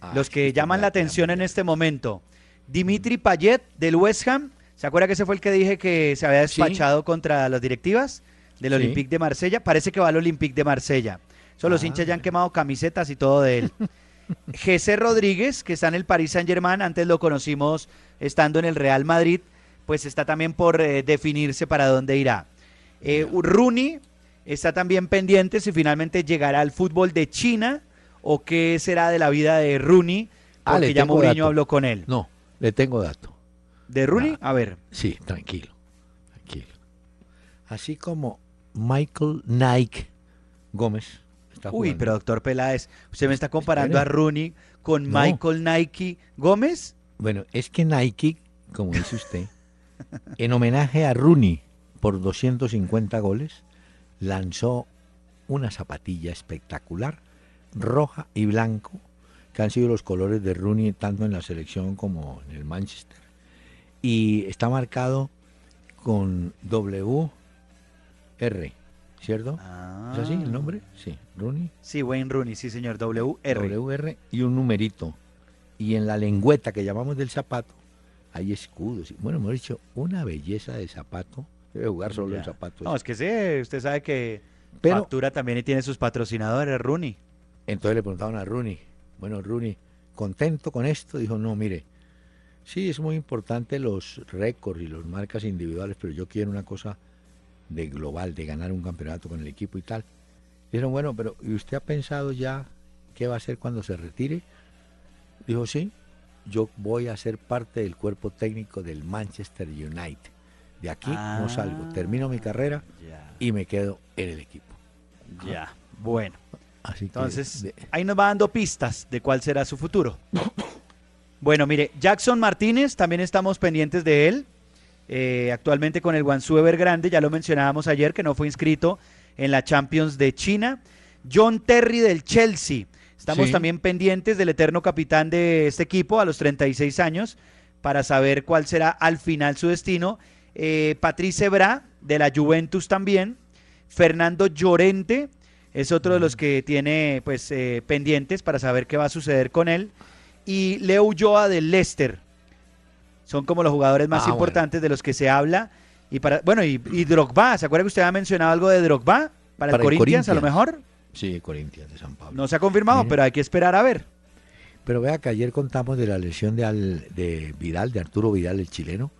ah, los que llaman la atención en este momento. Dimitri Payet del West Ham, ¿se acuerda que ese fue el que dije que se había despachado contra las directivas del Olympique de Marsella? Parece que va al Olympique de Marsella. Son los ah, hinchas ya han quemado camisetas y todo de él. Jesse Rodríguez, que está en el Paris Saint Germain, antes lo conocimos estando en el Real Madrid, pues está también por eh, definirse para dónde irá. Eh, Rooney, está también pendiente si finalmente llegará al fútbol de China o qué será de la vida de Rooney, ah, porque ya Mourinho habló con él. No, le tengo dato. ¿De Rooney? A ver. Sí, tranquilo, tranquilo. Así como Michael Nike Gómez está Uy, pero doctor Peláez, ¿usted me está comparando a Rooney con Michael Nike Gómez? Bueno, es que Nike, como dice usted, en homenaje a Rooney por 250 goles, lanzó una zapatilla espectacular, roja y blanco, que han sido los colores de Rooney tanto en la selección como en el Manchester. Y está marcado con WR, ¿cierto? ¿Es así el nombre? Sí, Rooney. Sí, Wayne Rooney, sí señor, WR. WR y un numerito. Y en la lengüeta que llamamos del zapato hay escudos. Bueno, hemos dicho, una belleza de zapato Debe jugar solo en zapatos. No, es que sí, usted sabe que Pero, Factura también tiene sus patrocinadores, Rooney. Entonces le preguntaban a Rooney, bueno, Rooney, ¿contento con esto? Dijo, no, mire, sí, es muy importante los récords y las marcas individuales, pero yo quiero una cosa de global, de ganar un campeonato con el equipo y tal. Dijeron, bueno, pero ¿y usted ha pensado ya qué va a hacer cuando se retire? Dijo, sí, yo voy a ser parte del cuerpo técnico del Manchester United. De aquí no salgo, termino mi carrera y me quedo en el equipo. Ya, bueno. Así Entonces, ahí nos va dando pistas de cuál será su futuro. bueno, mire, Jackson Martínez, también estamos pendientes de él. Eh, actualmente con el Guangzhou Evergrande, ya lo mencionábamos ayer, que no fue inscrito en la Champions de China. John Terry del Chelsea. Estamos también pendientes del eterno capitán de este equipo a los 36 años para saber cuál será al final su destino eh, Patrice Bra, de la Juventus también, Fernando Llorente, es otro de los que tiene pues eh, pendientes para saber qué va a suceder con él, y Leo Ulloa del Leicester. Son como los jugadores más ah, importantes de los que se habla. Y para, bueno, y, Drogba, ¿se acuerda que usted ha mencionado algo de Drogba? Para, el, Corinthians, a lo mejor. Sí, Corinthians de San Pablo. No se ha confirmado, pero hay que esperar a ver. Pero vea que ayer contamos de la lesión de, de Vidal, de Arturo Vidal, el chileno,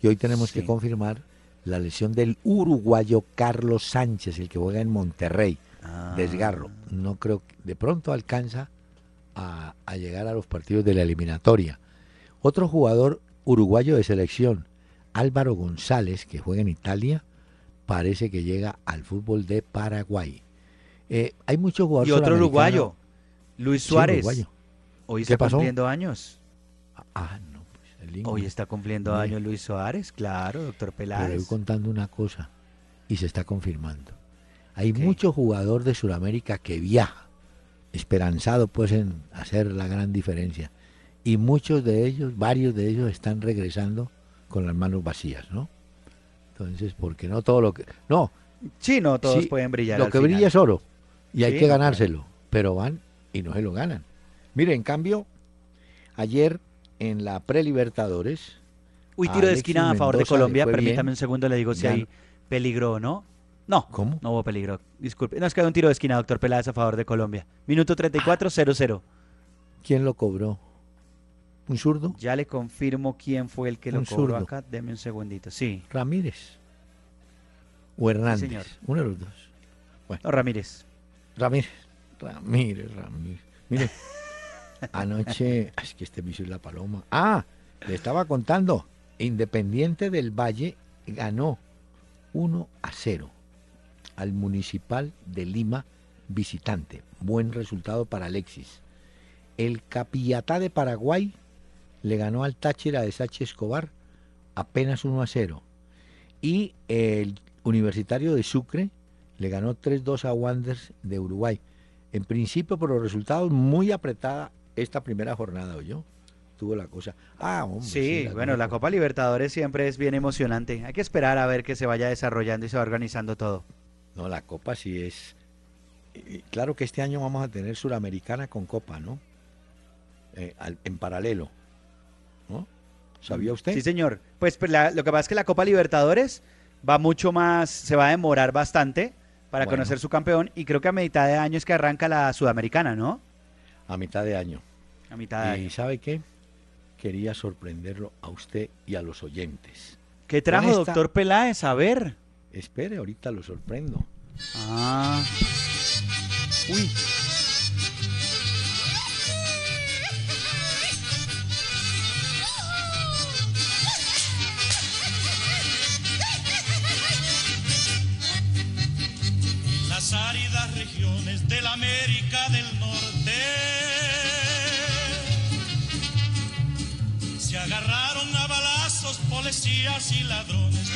y hoy tenemos que confirmar la lesión del uruguayo Carlos Sánchez, el que juega en Monterrey. Ah. Desgarro. No creo que de pronto alcanza a, llegar a los partidos de la eliminatoria. Otro jugador uruguayo de selección, Álvaro González, que juega en Italia, parece que llega al fútbol de Paraguay. Eh, hay muchos jugadores. Y otro uruguayo, Luis Suárez. Hoy está cumpliendo años. Ah, Hoy está cumpliendo años Luis Suárez, claro, doctor Peláez. Pero voy contando una cosa y se está confirmando. Hay mucho jugador de Sudamérica que viaja, esperanzado pues en hacer la gran diferencia. Y muchos de ellos, varios de ellos están regresando con las manos vacías, ¿no? Entonces, porque no todo lo que... No. Sí, no, todos pueden brillar. Lo que brilla es oro y hay que ganárselo, pero van y no se lo ganan. Mire, en cambio, ayer en la Prelibertadores... Uy, tiro de esquina a favor de Colombia. Permítame un segundo, le digo si hay peligro o no. No, ¿Cómo? no hubo peligro. Disculpe. No, es que hay un tiro de esquina, doctor Peláez, a favor de Colombia. Minuto 34, 0-0. ¿Quién lo cobró? ¿Un zurdo? Ya le confirmo quién fue el que lo cobró acá. Deme un segundito. Sí. Ramírez. O Hernández. señor. Uno de los dos. Bueno. No, Ramírez. Ramírez. Ramírez, Ramírez. Mire, anoche. Es que este vicio es la paloma. Ah, le estaba contando. Independiente del Valle ganó 1 a 0 al Municipal de Lima visitante. Buen resultado para Alexis. El Capillatá de Paraguay le ganó al Táchira de Sachi Escobar apenas 1 a 0. Y el Universitario de Sucre le ganó 3-2 a Wanderers de Uruguay. En principio, por los resultados, muy apretada esta primera jornada, yo Tuvo la cosa. Ah, hombre, sí, bueno, la Copa Libertadores siempre es bien emocionante. Hay que esperar a ver que se vaya desarrollando y se va organizando todo. No, la Copa sí es. Claro que este año vamos a tener Suramericana con Copa, ¿no? Eh, en paralelo. ¿No? ¿Sabía usted? Sí, señor. Pues, pues lo que pasa es que la Copa Libertadores va mucho más, se va a demorar bastante para conocer su campeón y creo que a mitad de año es que arranca la Sudamericana, ¿no? A mitad de año. A mitad de año. ¿Y sabe qué? Quería sorprenderlo a usted y a los oyentes. ¿Qué trajo, doctor Peláez? A ver. Espere, ahorita lo sorprendo. Ah. Uy. Policías y ladrones.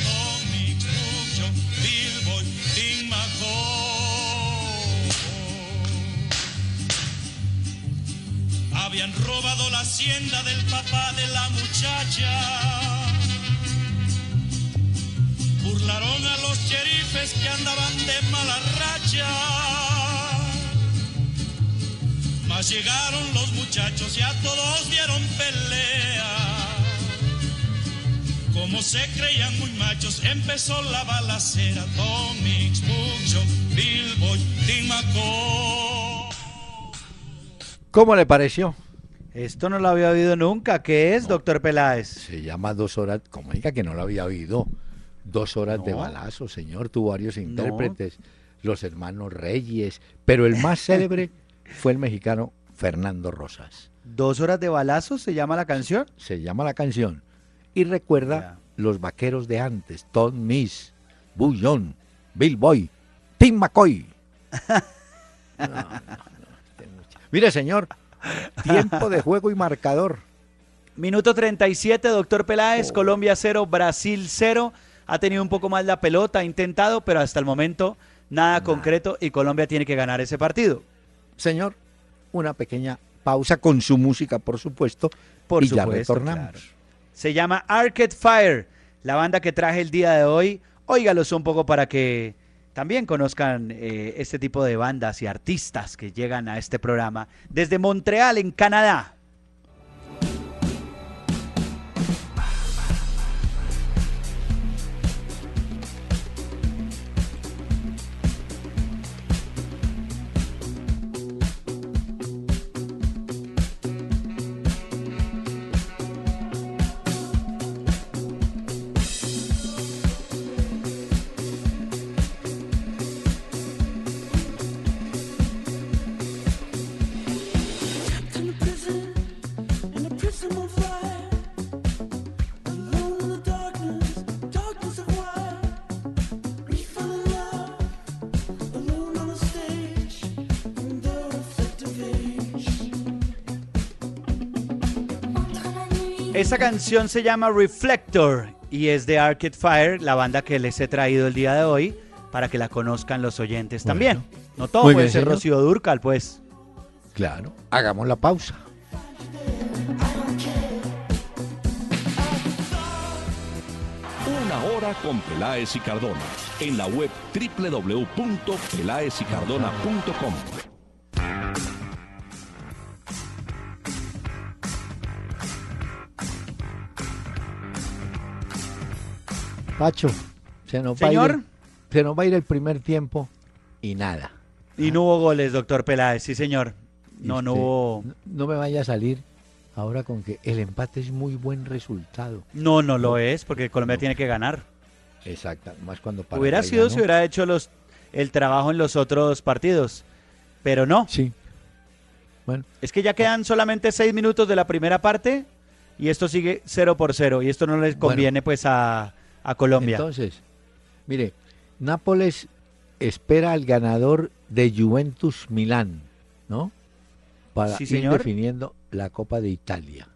Habían robado la hacienda del papá de la muchacha. Burlaron a los cherifes que andaban de mala racha. Llegaron los muchachos y a todos dieron pelea como se creían muy machos, empezó la balacera. Tomix, Mucho, Billboy, Timaco. ¿Cómo le pareció? Esto no lo había oído nunca. ¿Qué es, doctor Peláez? Se llama Dos Horas, como diga que no lo había oído. Dos Horas de Balazo, señor. Tuvo varios intérpretes, los hermanos Reyes, pero el más célebre fue el mexicano Fernando Rosas. ¿Dos Horas de Balazo se llama la canción? Se llama la canción y recuerda los vaqueros de antes, Tom Miss, Bullón, Bill Boy, Tim McCoy. Este Mire, señor, tiempo de juego y marcador. Minuto 37, doctor Peláez, oh. Colombia 0, Brasil 0. Ha tenido un poco más la pelota, ha intentado, pero hasta el momento nada, concreto y Colombia tiene que ganar ese partido. Señor, una pequeña pausa con su música, por supuesto, por y ya retornamos. Se llama Arcade Fire, la banda que traje el día de hoy. Óigalos un poco para que también conozcan eh, este tipo de bandas y artistas que llegan a este programa desde Montreal, en Canadá. Esta canción se llama Reflector y es de Arcade Fire, la banda que les he traído el día de hoy para que la conozcan los oyentes también. No todo puede ser Rocío Durcal, pues. Claro, hagamos la pausa. Una hora con Peláez y Cardona en la web www.peláezicardona.com. Pacho, se nos, Va a ir, se nos va a ir el primer tiempo y nada. Y no hubo goles, doctor Peláez, sí señor. No, no hubo... No me vaya a salir ahora con que el empate es muy buen resultado. No, no lo es, porque Colombia tiene que ganar. Exacto, más cuando Hubiera sido si hubiera hecho los el trabajo en los otros partidos, pero no. Sí. Bueno. Es que ya quedan solamente seis minutos de la primera parte y esto sigue cero por cero y esto no les conviene pues a, a Colombia. Entonces, mire, Nápoles espera al ganador de Juventus Milán, ¿no? Para ir definiendo la Copa de Italia.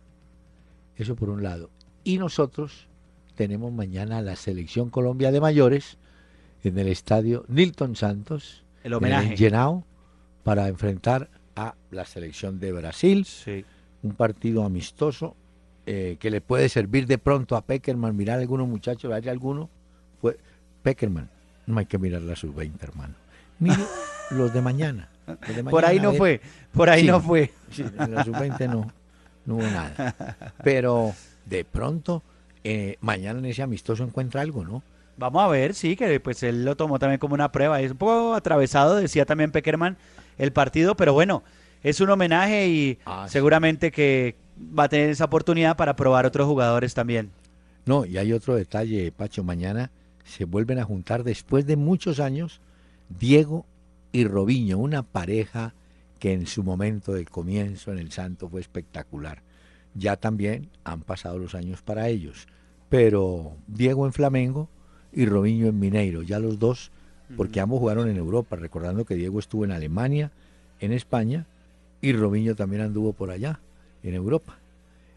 Eso por un lado. Y nosotros tenemos mañana la selección Colombia de mayores en el estadio Nilton Santos, el homenaje llenado para enfrentar a la selección de Brasil. Un partido amistoso eh, que le puede servir de pronto a Peckerman, mirar a algunos muchachos, hay alguno, pues, Peckerman, no hay que mirar la sub-20, hermano. Mire los de mañana. por ahí no fue, por ahí no fue. en la sub-20 no, no hubo nada. Pero de pronto eh, mañana en ese amistoso encuentra algo, ¿no? Vamos a ver, sí, que pues él lo tomó también como una prueba. Es un poco atravesado, decía también Peckerman, el partido, pero bueno, es un homenaje y ah, seguramente que va a tener esa oportunidad para probar otros jugadores también. No, y hay otro detalle, Pacho, mañana se vuelven a juntar después de muchos años Diego y Robiño, una pareja que en su momento del comienzo en el Santo fue espectacular. Ya también han pasado los años para ellos, pero Diego en Flamengo y Robinho en Mineiro, ya los dos, porque ambos jugaron en Europa, recordando que Diego estuvo en Alemania, en España, y Robinho también anduvo por allá, en Europa.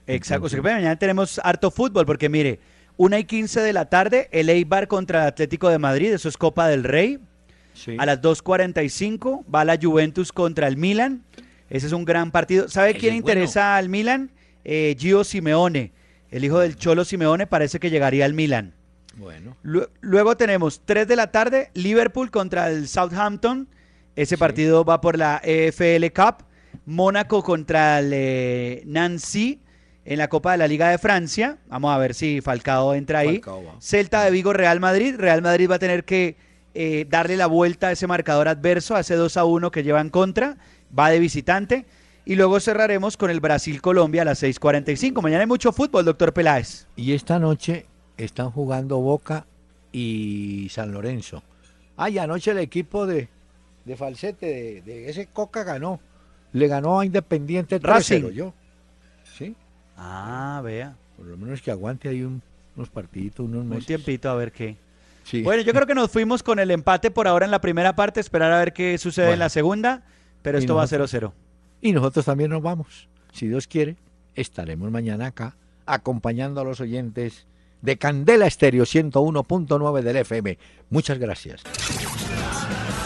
Exacto, mañana tenemos harto fútbol, porque mire, una y 15 de la tarde, el Eibar contra el Atlético de Madrid, eso es Copa del Rey. A las 2.45 va la Juventus contra el Milan. Ese es un gran partido. ¿Sabe quién interesa al Milan? Eh, Gio Simeone, el hijo del Cholo Simeone, parece que llegaría al Milan. Bueno. Luego tenemos 3 de la tarde, Liverpool contra el Southampton. Ese partido va por la EFL Cup. Mónaco contra el eh, Nancy en la Copa de la Liga de Francia. Vamos a ver si Falcao entra ahí. Celta de Vigo, Real Madrid. Real Madrid va a tener que eh, darle la vuelta a ese marcador adverso, a ese 2 a 1 que lleva en contra. Va de visitante. Y luego cerraremos con el Brasil-Colombia a las 6:45. Mañana hay mucho fútbol, doctor Peláez. Y esta noche están jugando Boca y San Lorenzo. Ay, anoche el equipo de, de Falsete, de, ese Coca ganó. Le ganó a Independiente 3 yo. ¿Sí? Ah, vea. Por lo menos que aguante ahí unos partiditos, unos meses. Un tiempito a ver qué. Sí. Bueno, yo creo que nos fuimos con el empate por ahora en la primera parte, esperar a ver qué sucede en la segunda, pero esto va a 0-0. Y nosotros también nos vamos. Si Dios quiere, estaremos mañana acá acompañando a los oyentes de Candela Estéreo 101.9 del FM. Muchas gracias.